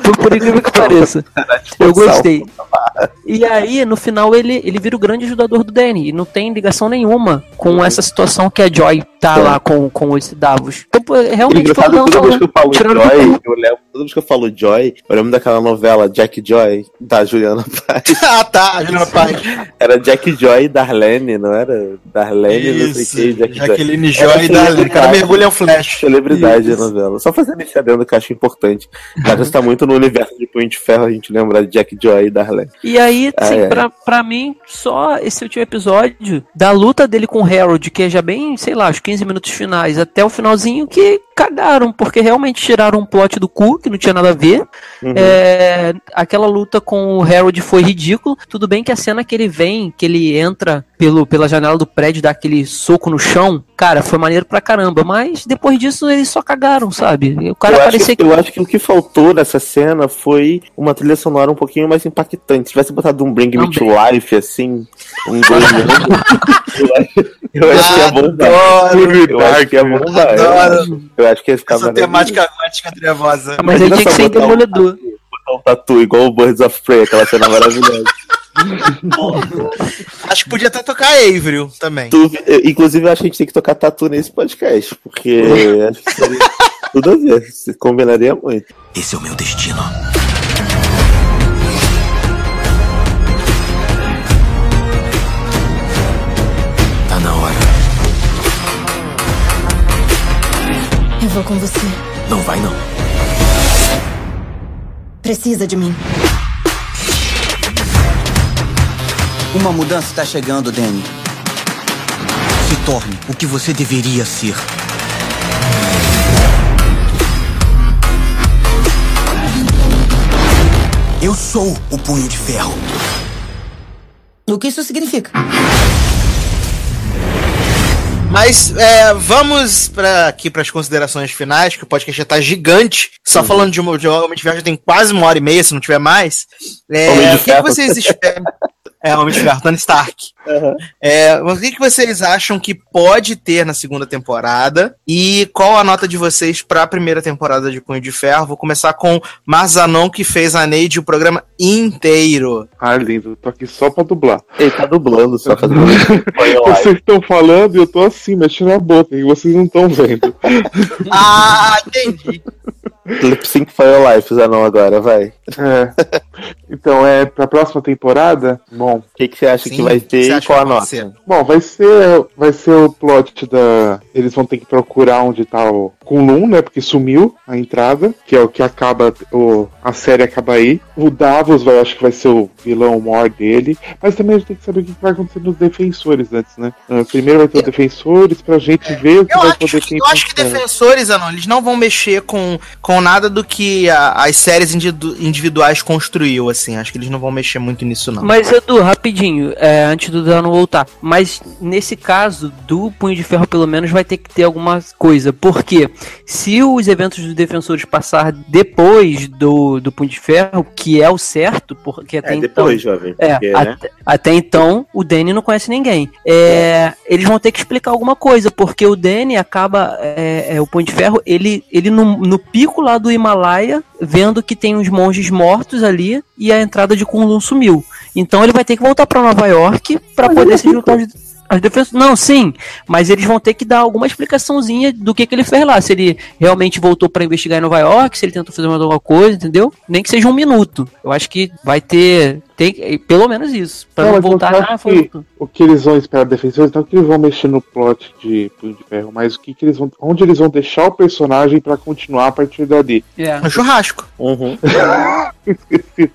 C: Por, por incrível que pareça. Eu gostei. E aí, no final, ele, ele vira o grande ajudador do Danny. E não tem ligação nenhuma com essa situação que a Joy tá
B: É.
C: lá com, com esse Davos. Então, realmente,
B: Engraçado,
C: falando-
B: toda vez que eu falo Joy, eu lembro, toda vez que eu falo Joy, eu lembro daquela novela Jack Joy, da Juliana Paz.
A: ah, tá, Juliana Paz.
B: Era Jack Joy e Darlene, não era? Darlene, não sei o
A: Isso,
B: que, Jack
A: Jaqueline
B: Joy.
A: Joy e Darlene. Cada mergulho é um flash.
B: Celebridade
A: Isso.
B: a novela. Só fazendo esse adendo que eu acho importante. Já que você tá muito no universo de Punho de Ferro, a gente lembra de Jack Joy e Darlene.
C: E aí, assim,
B: Ai, ai.
C: Pra, pra mim, só esse último episódio da luta dele com o Harold, que é já bem, sei lá, os 15 minutos finais, até o finalzinho, que, cagaram, porque realmente tiraram um plot do cu, que não tinha nada a ver.
B: Uhum.
C: É, aquela luta com o Harold foi ridículo. Tudo bem que a cena que ele vem, que ele entra pelo, pela janela do prédio, dá aquele soco no chão, cara, foi maneiro pra caramba. Mas depois disso eles só cagaram, sabe? O cara
B: eu,
C: parecia
B: acho, que... eu acho que o que faltou nessa cena foi uma trilha sonora um pouquinho mais impactante. Se tivesse botado um Bring Me to Life, assim, um dois eu acho, eu acho que é bom. Eu acho que é bom. Eu acho que ia ficar
A: Essa temática gótica trevosa.
C: Mas aí tinha que ser demolidor.
B: Botar um tatu igual o Birds of Prey, aquela cena maravilhosa.
A: acho que podia até tocar Avril também.
B: Tu, inclusive, eu acho que a gente tem que tocar tatu nesse podcast, porque acho que seria tudo a ver. Se combinaria muito.
E: Esse é o meu destino.
I: Vou com você.
E: Não vai, não.
I: Precisa de mim.
L: Uma mudança está chegando, Danny. Se torne o que você deveria ser. Eu sou o punho de ferro.
K: O que isso significa?
A: Mas é, vamos pra, aqui para as considerações finais, que o podcast já tá gigante. Só uhum. falando de, de Homem de já tem quase uma hora e meia, se não tiver mais. É, o que, que vocês esperam? É, Homem de Ferro, Tony Stark. Uhum. É, o que, que vocês acham que pode ter na segunda temporada? E qual a nota de vocês para a primeira temporada de Punho de Ferro? Vou começar com Marzanon, que fez a Neide o programa inteiro.
D: Ah, lindo. Tô aqui só pra dublar.
B: Ele tá dublando só pra dublar.
D: vocês estão falando e eu tô assim, mexendo a boca, e vocês não estão vendo.
A: ah, entendi.
B: Lip Sync for Your Life, Zanon, agora, vai.
D: É. Então, é pra próxima temporada, bom.
B: O que, que você acha Sim, que vai ter e qual a nota? Ser?
D: Bom, vai ser, vai ser o plot da. Eles vão ter que procurar onde tá o Kunlun, né? Porque sumiu a entrada, que é o que acaba. O, a série acaba aí. O Davos vai, acho que vai ser o vilão maior dele. Mas também a gente tem que saber o que vai acontecer nos defensores antes, né? Uh, primeiro vai ter os defensores pra gente ver o que
A: eu
D: vai
A: acho,
D: poder
A: ter. Eu acho que defensores, Anon, eles não vão mexer com, com nada do que a, as séries individuais construiu, assim. Acho que eles não vão mexer muito nisso, não.
C: Mas, Edu, rapidinho, é, antes do Dano voltar. Mas nesse caso, do Punho de Ferro, pelo menos, vai ter que ter alguma coisa. Porque se os eventos dos defensores passar depois do, do Punho de Ferro, que é o certo, porque até
B: é,
C: então.
B: Depois, jovem.
C: É,
B: porque,
C: até,
B: né?
C: até, então, o Danny não conhece ninguém. É, é. Eles vão ter que explicar alguma coisa, porque o Danny acaba. É, é, o Punho de Ferro, ele, ele no, no pico lá do Himalaia, vendo que tem uns monges mortos ali e a entrada de Kunlun sumiu. Então ele vai ter que voltar para Nova York para poder se juntar aos as defensas. Não, sim, mas eles vão ter que dar alguma explicaçãozinha do que, que ele fez lá. Se ele realmente voltou para investigar em Nova York, se ele tentou fazer mais alguma coisa, entendeu? Nem que seja um minuto. Eu acho que vai ter. Tem, pelo menos isso. Pra não, não voltar.
D: Ah, foi... o que eles vão esperar defensores, então que eles vão mexer no plot de Punho de Ferro, mas o que, que eles vão. Onde eles vão deixar o personagem para continuar a partir dali?
A: É. No churrasco.
B: Uhum.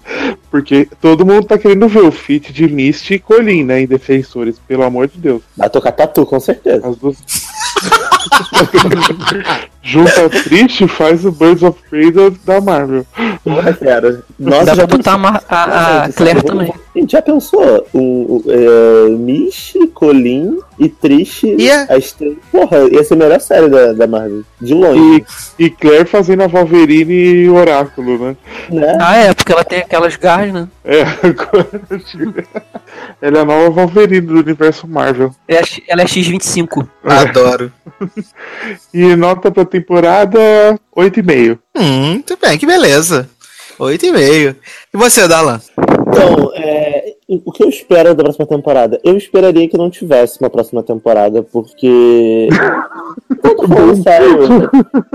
D: Porque todo mundo tá querendo ver o feat de Misty e Colin, né? Em defensores, pelo amor de Deus.
B: Vai tocar tatu, com certeza.
D: As duas. Junta triste faz o Birds of Prey da Marvel.
B: Porra, cara.
C: Nossa, Dá já pra botar a, a Claire também.
B: A gente já pensou? O, o é, Mish, Colin e Trish.
A: Yeah.
B: As três. Porra, ia ser a melhor série da, da Marvel. De longe.
D: E, e Claire fazendo a Wolverine e o Oráculo, né?
C: né? Ah, é, porque ela tem aquelas garras, né?
D: É, agora. ela é a nova Wolverine do universo Marvel.
C: É, ela é X25.
A: Adoro.
D: e nota pra temporada 8,5.
A: Hum, muito bem, que beleza. 8,5. E você, Dalan?
B: Então, é, o que eu espero da próxima temporada? Eu esperaria que não tivesse uma próxima temporada, porque. não tô falando sério.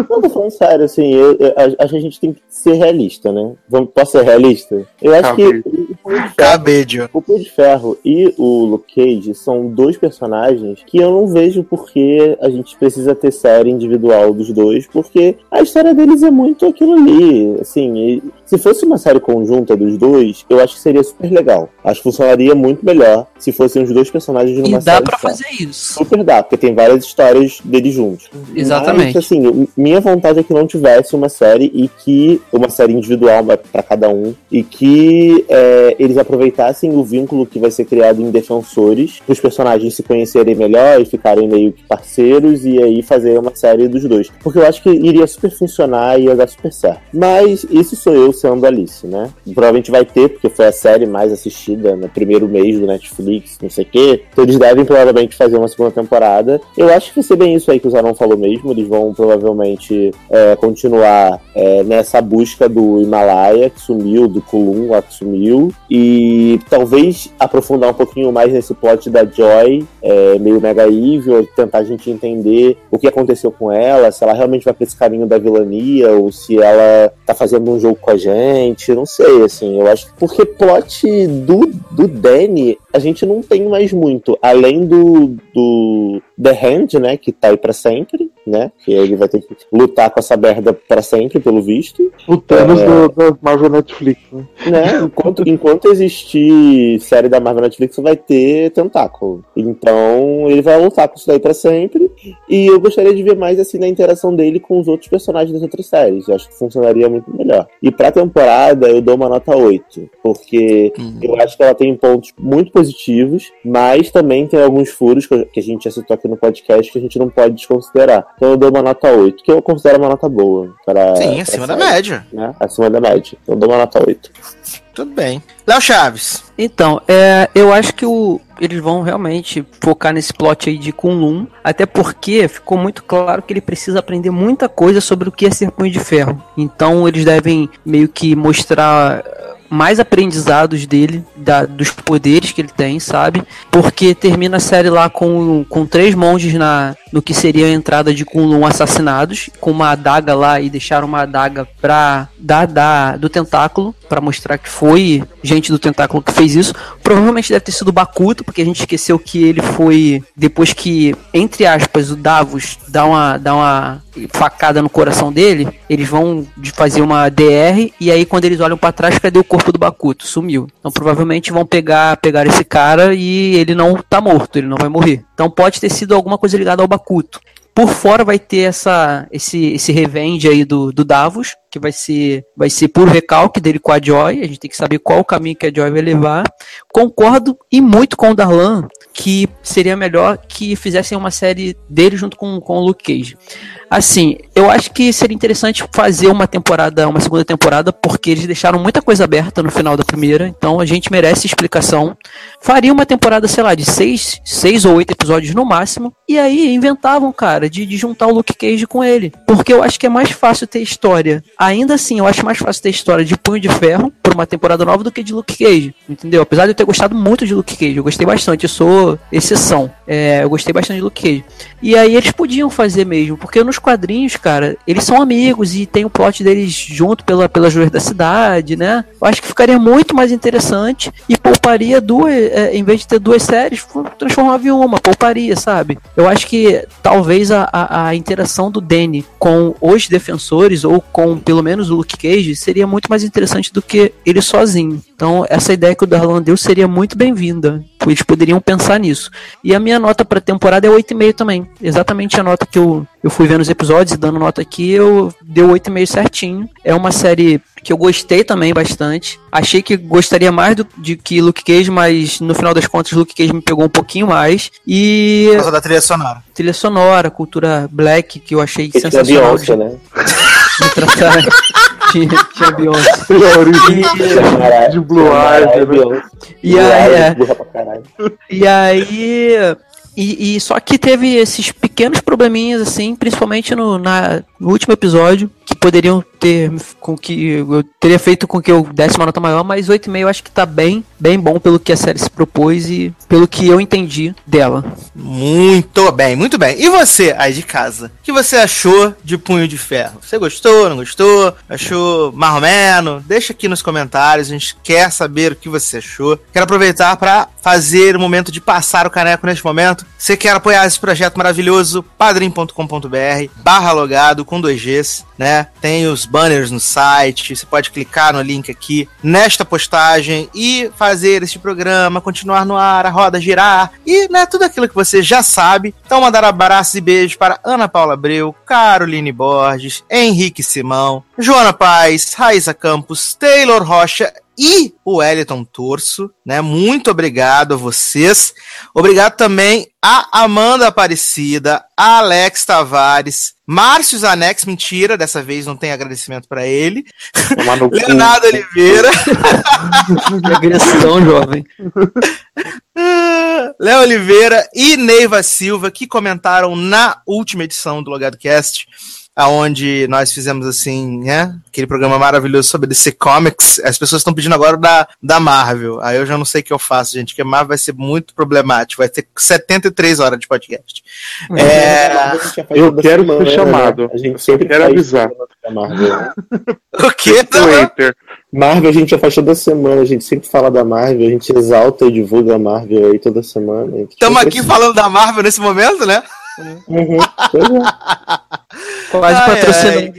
B: Não tô falando sério, assim. Eu, eu, acho que a gente tem que ser realista, né? Vamos, posso ser realista? Eu acho que o
A: Cabedio.
B: O Punho de Ferro e o Luke Cage são dois personagens que eu não vejo porque a gente precisa ter série individual dos dois, porque a história deles é muito aquilo ali. Assim, se fosse uma série conjunta dos dois, eu acho que seria super legal. Acho funcionaria muito melhor se fossem os dois personagens numa
C: E
B: série.
C: dá pra fazer isso.
B: Super dá, porque tem várias histórias deles juntos.
C: Exatamente.
B: Mas, assim, minha vontade é que não tivesse uma série e que. Uma série individual para cada um. E que é, eles aproveitassem o vínculo que vai ser criado em Defensores, os personagens se conhecerem melhor e ficarem meio que parceiros, e aí fazer uma série dos dois. Porque eu acho que iria super funcionar e ia dar super certo. Mas isso sou eu sendo Alice, né? Provavelmente vai ter, porque foi a série mais assistida no primeiro mês do Netflix, não sei o quê. Então eles devem provavelmente fazer uma segunda temporada. Eu acho que vai ser bem isso aí que o Zanon falou mesmo. Eles vão provavelmente é, continuar é, nessa busca do Himalaia que sumiu, do Kulum lá que sumiu. E talvez aprofundar um pouquinho mais nesse plot da Joy, é, meio mega evil, tentar a gente entender o que aconteceu com ela, se ela realmente vai pra esse caminho da vilania, ou se ela tá fazendo um jogo com a gente, não sei, assim, eu acho que porque plot do, do Danny a gente não tem mais muito, além do, do The Hand, né, que tá aí pra sempre, né, que ele vai ter que lutar com essa merda pra sempre, pelo visto.
D: O Thanos
B: É.
D: do, da Marvel Netflix, né?
B: né? Enquanto, enquanto existir série da Marvel Netflix, vai ter tentáculo. Então, ele vai lutar com isso daí pra sempre. E eu gostaria de ver mais assim na interação dele com os outros personagens das outras séries. Eu acho que funcionaria muito melhor. E pra temporada, eu dou uma nota 8. Porque eu acho que ela tem pontos muito positivos, mas também tem alguns furos que a gente já citou aqui no podcast que a gente não pode desconsiderar. Então eu dou uma nota 8, que eu considero uma nota boa. Pra,
A: Sim,
B: pra
A: acima da
B: série,
A: média.
B: Né? Acima da média. Então eu dou uma nota 8.
A: Tudo bem. Léo Chaves.
C: Então, é, eu acho que o, eles vão realmente focar nesse plot aí de Kunlun, até porque ficou muito claro que ele precisa aprender muita coisa sobre o que é ser punho de ferro. Então, eles devem meio que mostrar mais aprendizados dele, da- dos poderes que ele tem, sabe? Porque termina a série lá com, com três monges na, no que seria a entrada de Kunlun assassinados, com uma adaga lá e deixaram uma adaga pra dar da, do tentáculo, pra mostrar que foi gente do tentáculo que fez isso. Provavelmente deve ter sido Bakuto, porque a gente esqueceu que ele foi, depois que, entre aspas, o Davos dá uma, dá uma facada no coração dele, eles vão fazer uma DR, e aí quando eles olham pra trás, cadê o corpo do Bakuto? Sumiu. Então provavelmente vão pegar, pegar esse cara e ele não tá morto, ele não vai morrer. Então pode ter sido alguma coisa ligada ao Bakuto. Por fora vai ter essa, esse, esse revenge aí do, do Davos, que vai ser, vai ser puro recalque dele com a Joy. A gente tem que saber qual o caminho que a Joy vai levar. Concordo e muito com o Darlan que seria melhor que fizessem uma série dele junto com, com o Luke Cage. Assim, eu acho que seria interessante fazer uma temporada, uma segunda temporada, porque eles deixaram muita coisa aberta no final da primeira, então a gente merece explicação. Faria uma temporada, sei lá, de seis, seis ou oito episódios no máximo, e aí inventavam, cara, de, de juntar o Luke Cage com ele. Porque eu acho que é mais fácil ter história. Ainda assim, eu acho mais fácil ter história de Punho de Ferro por uma temporada nova do que de Luke Cage, entendeu? Apesar de eu ter gostado muito de Luke Cage, eu gostei bastante, eu sou exceção. É, eu gostei bastante de Luke Cage. E aí eles podiam fazer mesmo, porque nos quadrinhos, cara, eles são amigos e tem o plot deles junto pela, pelas ruas da cidade, né? Eu acho que ficaria muito mais interessante e pouparia duas, é, em vez de ter duas séries, transformava em uma, pouparia, sabe? Eu acho que talvez a, a, a interação do Danny com os defensores ou com pelo menos o Luke Cage seria muito mais interessante do que ele sozinho. Então, essa ideia que o Darlan deu seria muito bem-vinda. Eles poderiam pensar nisso. E a minha nota pra temporada é 8,5 também. Exatamente a nota que eu, eu fui vendo os episódios e dando nota aqui, eu deu 8,5 certinho. É uma série que eu gostei também bastante. Achei que gostaria mais do, de que Luke Cage, mas no final das contas Luke Cage me pegou um pouquinho mais. E.
A: Por causa da trilha sonora.
C: Trilha sonora, cultura black, que eu achei
B: é
C: sensacional.
B: Beyoncé, né?
C: de tratar. Tinha, tinha Beyoncé.
D: A origem
B: Caralho,
D: de Blue né?
B: Beyoncé.
C: E
B: Blue
C: aí, é. E aí. E, e só que teve esses pequenos probleminhas, assim, principalmente no, na, no último episódio, que poderiam ter com que eu teria feito com que eu desse uma nota maior, mas 8,5 eu acho que tá bem, bem bom pelo que a série se propôs e pelo que eu entendi dela.
A: Muito bem, muito bem. E você, aí de casa? O que você achou de Punho de Ferro? Você gostou, não gostou? Achou marromeno? Deixa aqui nos comentários, a gente quer saber o que você achou. Quero aproveitar para fazer o momento de passar o caneco neste momento. Você quer apoiar esse projeto maravilhoso? padrim.com.br barra logado com dois Gs, né? Tem os banners no site, você pode clicar no link aqui nesta postagem e fazer este programa continuar no ar, a roda girar e, né, tudo aquilo que você já sabe. Então mandar abraços e beijos para Ana Paula Abreu, Caroline Borges, Henrique Simão, Joana Paz, Raíssa Campos, Taylor Rocha e o Wellington Torso, né? Muito obrigado a vocês. Obrigado também a Amanda Aparecida, Alex Tavares, Márcio Zanex, mentira, dessa vez não tem agradecimento para ele. Leonardo Oliveira.
C: que agressão, jovem.
A: Léo Oliveira e Neiva Silva, que comentaram na última edição do Logado Cast aonde nós fizemos assim, né? Aquele programa maravilhoso sobre DC Comics. As pessoas estão pedindo agora da, da Marvel. Aí eu já não sei o que eu faço, gente, porque a Marvel vai ser muito problemático. Vai ter 73 horas de podcast.
D: É... é eu quero ser né? chamado.
B: A gente sempre
D: quer avisar.
A: o que?
B: Twitter. Marvel a gente já faz toda semana, a gente sempre fala da Marvel, a gente exalta e divulga a Marvel aí toda semana.
A: Estamos aqui falando da Marvel nesse momento, né?
B: Uhum.
C: Quase patrocinando.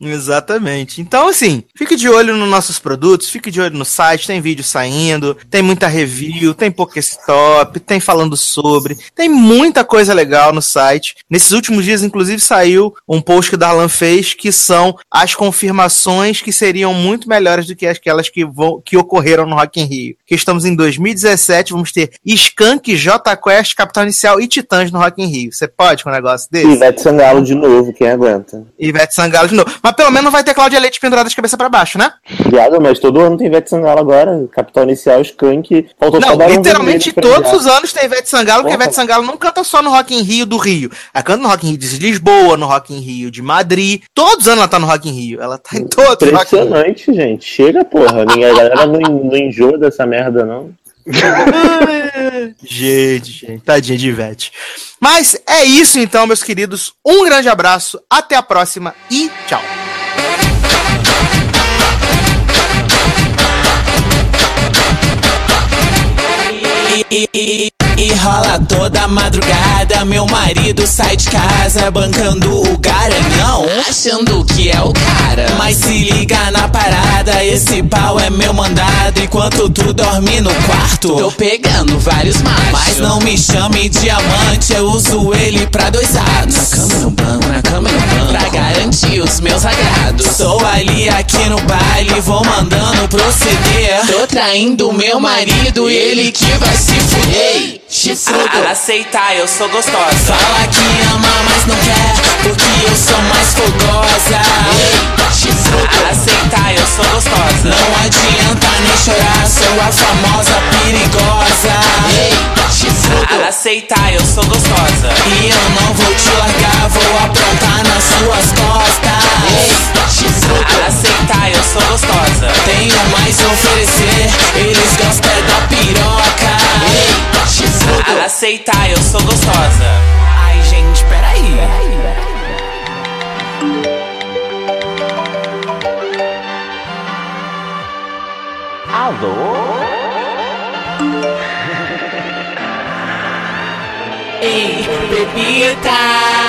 A: Exatamente. Então, assim, fique de olho nos nossos produtos, fique de olho no site, tem vídeo saindo, tem muita review, tem Pokéstop, tem falando sobre, tem muita coisa legal no site. Nesses últimos dias, inclusive, saiu um post que o Darlan fez, que são as confirmações que seriam muito melhores do que aquelas que, vão, que ocorreram no Rock in Rio. Que estamos em 2017, vamos ter Skank, J Quest, Capital Inicial e Titãs no Rock in Rio. Você pode com um negócio desse?
B: Ivete Sangalo de novo, quem aguenta?
A: Ivete Sangalo de novo. Mas pelo menos vai ter Cláudia Leite pendurada de cabeça para baixo, né?
B: Viado, mas todo ano tem Ivete Sangalo agora. Capital Inicial, Skank.
A: Faltou não, literalmente todos os anos tem Ivete Sangalo, porque a Ivete Sangalo não canta só no Rock in Rio do Rio. Ela canta no Rock in Rio de Lisboa, no Rock in Rio de Madrid. Todos os anos ela tá no Rock in Rio. Ela tá em todos
B: os Impressionante, gente. Chega, porra. A galera não, não enjoa dessa merda, não.
A: gente, gente, tadinha de Ivete. Mas é isso então, meus queridos. Um grande abraço, até a próxima e tchau.
M: E rola toda madrugada, meu marido sai de casa bancando o garanhão, achando que é o cara. Mas se liga na parada, esse pau é meu mandado. Enquanto tu dorme no quarto, tô pegando vários machos. Mas não me chame diamante, eu uso ele pra dois atos. Na cama no banco, na cama no banco, pra garantir os meus agrados. Sou ali aqui no baile, vou mandando proceder. Tô traindo meu marido, ele que vai se fuder chifrudo. aceitar, eu sou gostosa. Fala que ama, mas não quer, porque eu sou mais fogosa. Ei, chifrudo. aceitar, eu sou gostosa. Não adianta nem chorar, sou a famosa perigosa. Ei, chifrudo. aceitar, eu sou gostosa. E eu não vou te largar, vou aprontar nas suas costas. Ei, chifrudo. aceitar, eu sou gostosa. Tenho mais a oferecer, eles gostam da piroca. Ei, aceitar, eu sou gostosa. Ai, gente, peraí.
N: Alô?
M: Ei, bebida.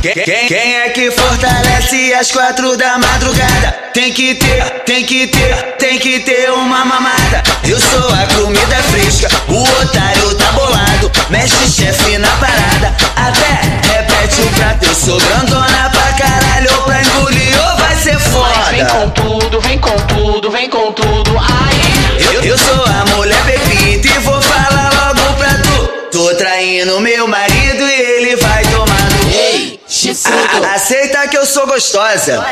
N: Quem, quem, quem é que fortalece às quatro da madrugada? Tem que ter, tem que ter, tem que ter uma mamada. Eu sou a comida fresca, o otário tá bolado. Mexe chefe na parada, até repete o prato. Eu sou grandona pra caralho, pra engolir ou vai ser foda.
M: Mas vem com tudo, vem com tudo, vem com tudo. Ai,
N: eu, eu sou a mulher pepita e vou falar logo pra tu. Tô traindo meu marido
M: Chifrudo.
N: Aceita que eu sou gostosa.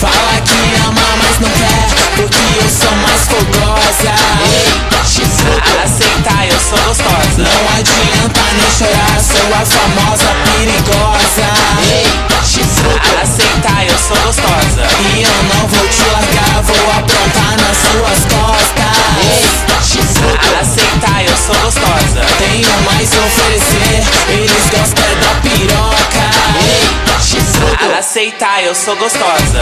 M: Fala que ama, mas não quer, porque eu sou mais fogosa. Ei, Aceitar, eu sou gostosa. Não adianta nem chorar, sou a famosa perigosa. Aceitar, eu sou gostosa. E eu não vou te largar, vou aprontar nas suas costas. Aceitar, eu sou gostosa. Tenho mais a oferecer, eles gostam é da piroca. Aceitar, eu sou gostosa.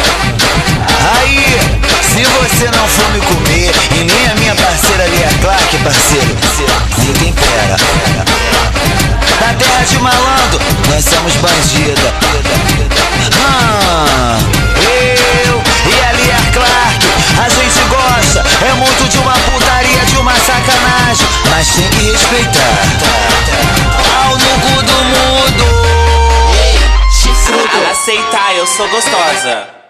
N: Aí, se você não for me comer e nem a minha parceira Lia Clark, parceiro, fica em pera. Na terra de malandro, nós somos bandida. Ah, eu e a Lia Clark, a gente gosta, é muito de uma putaria, de uma sacanagem, mas tem que respeitar. Ao no do mundo.
M: Aceitar, eu sou gostosa.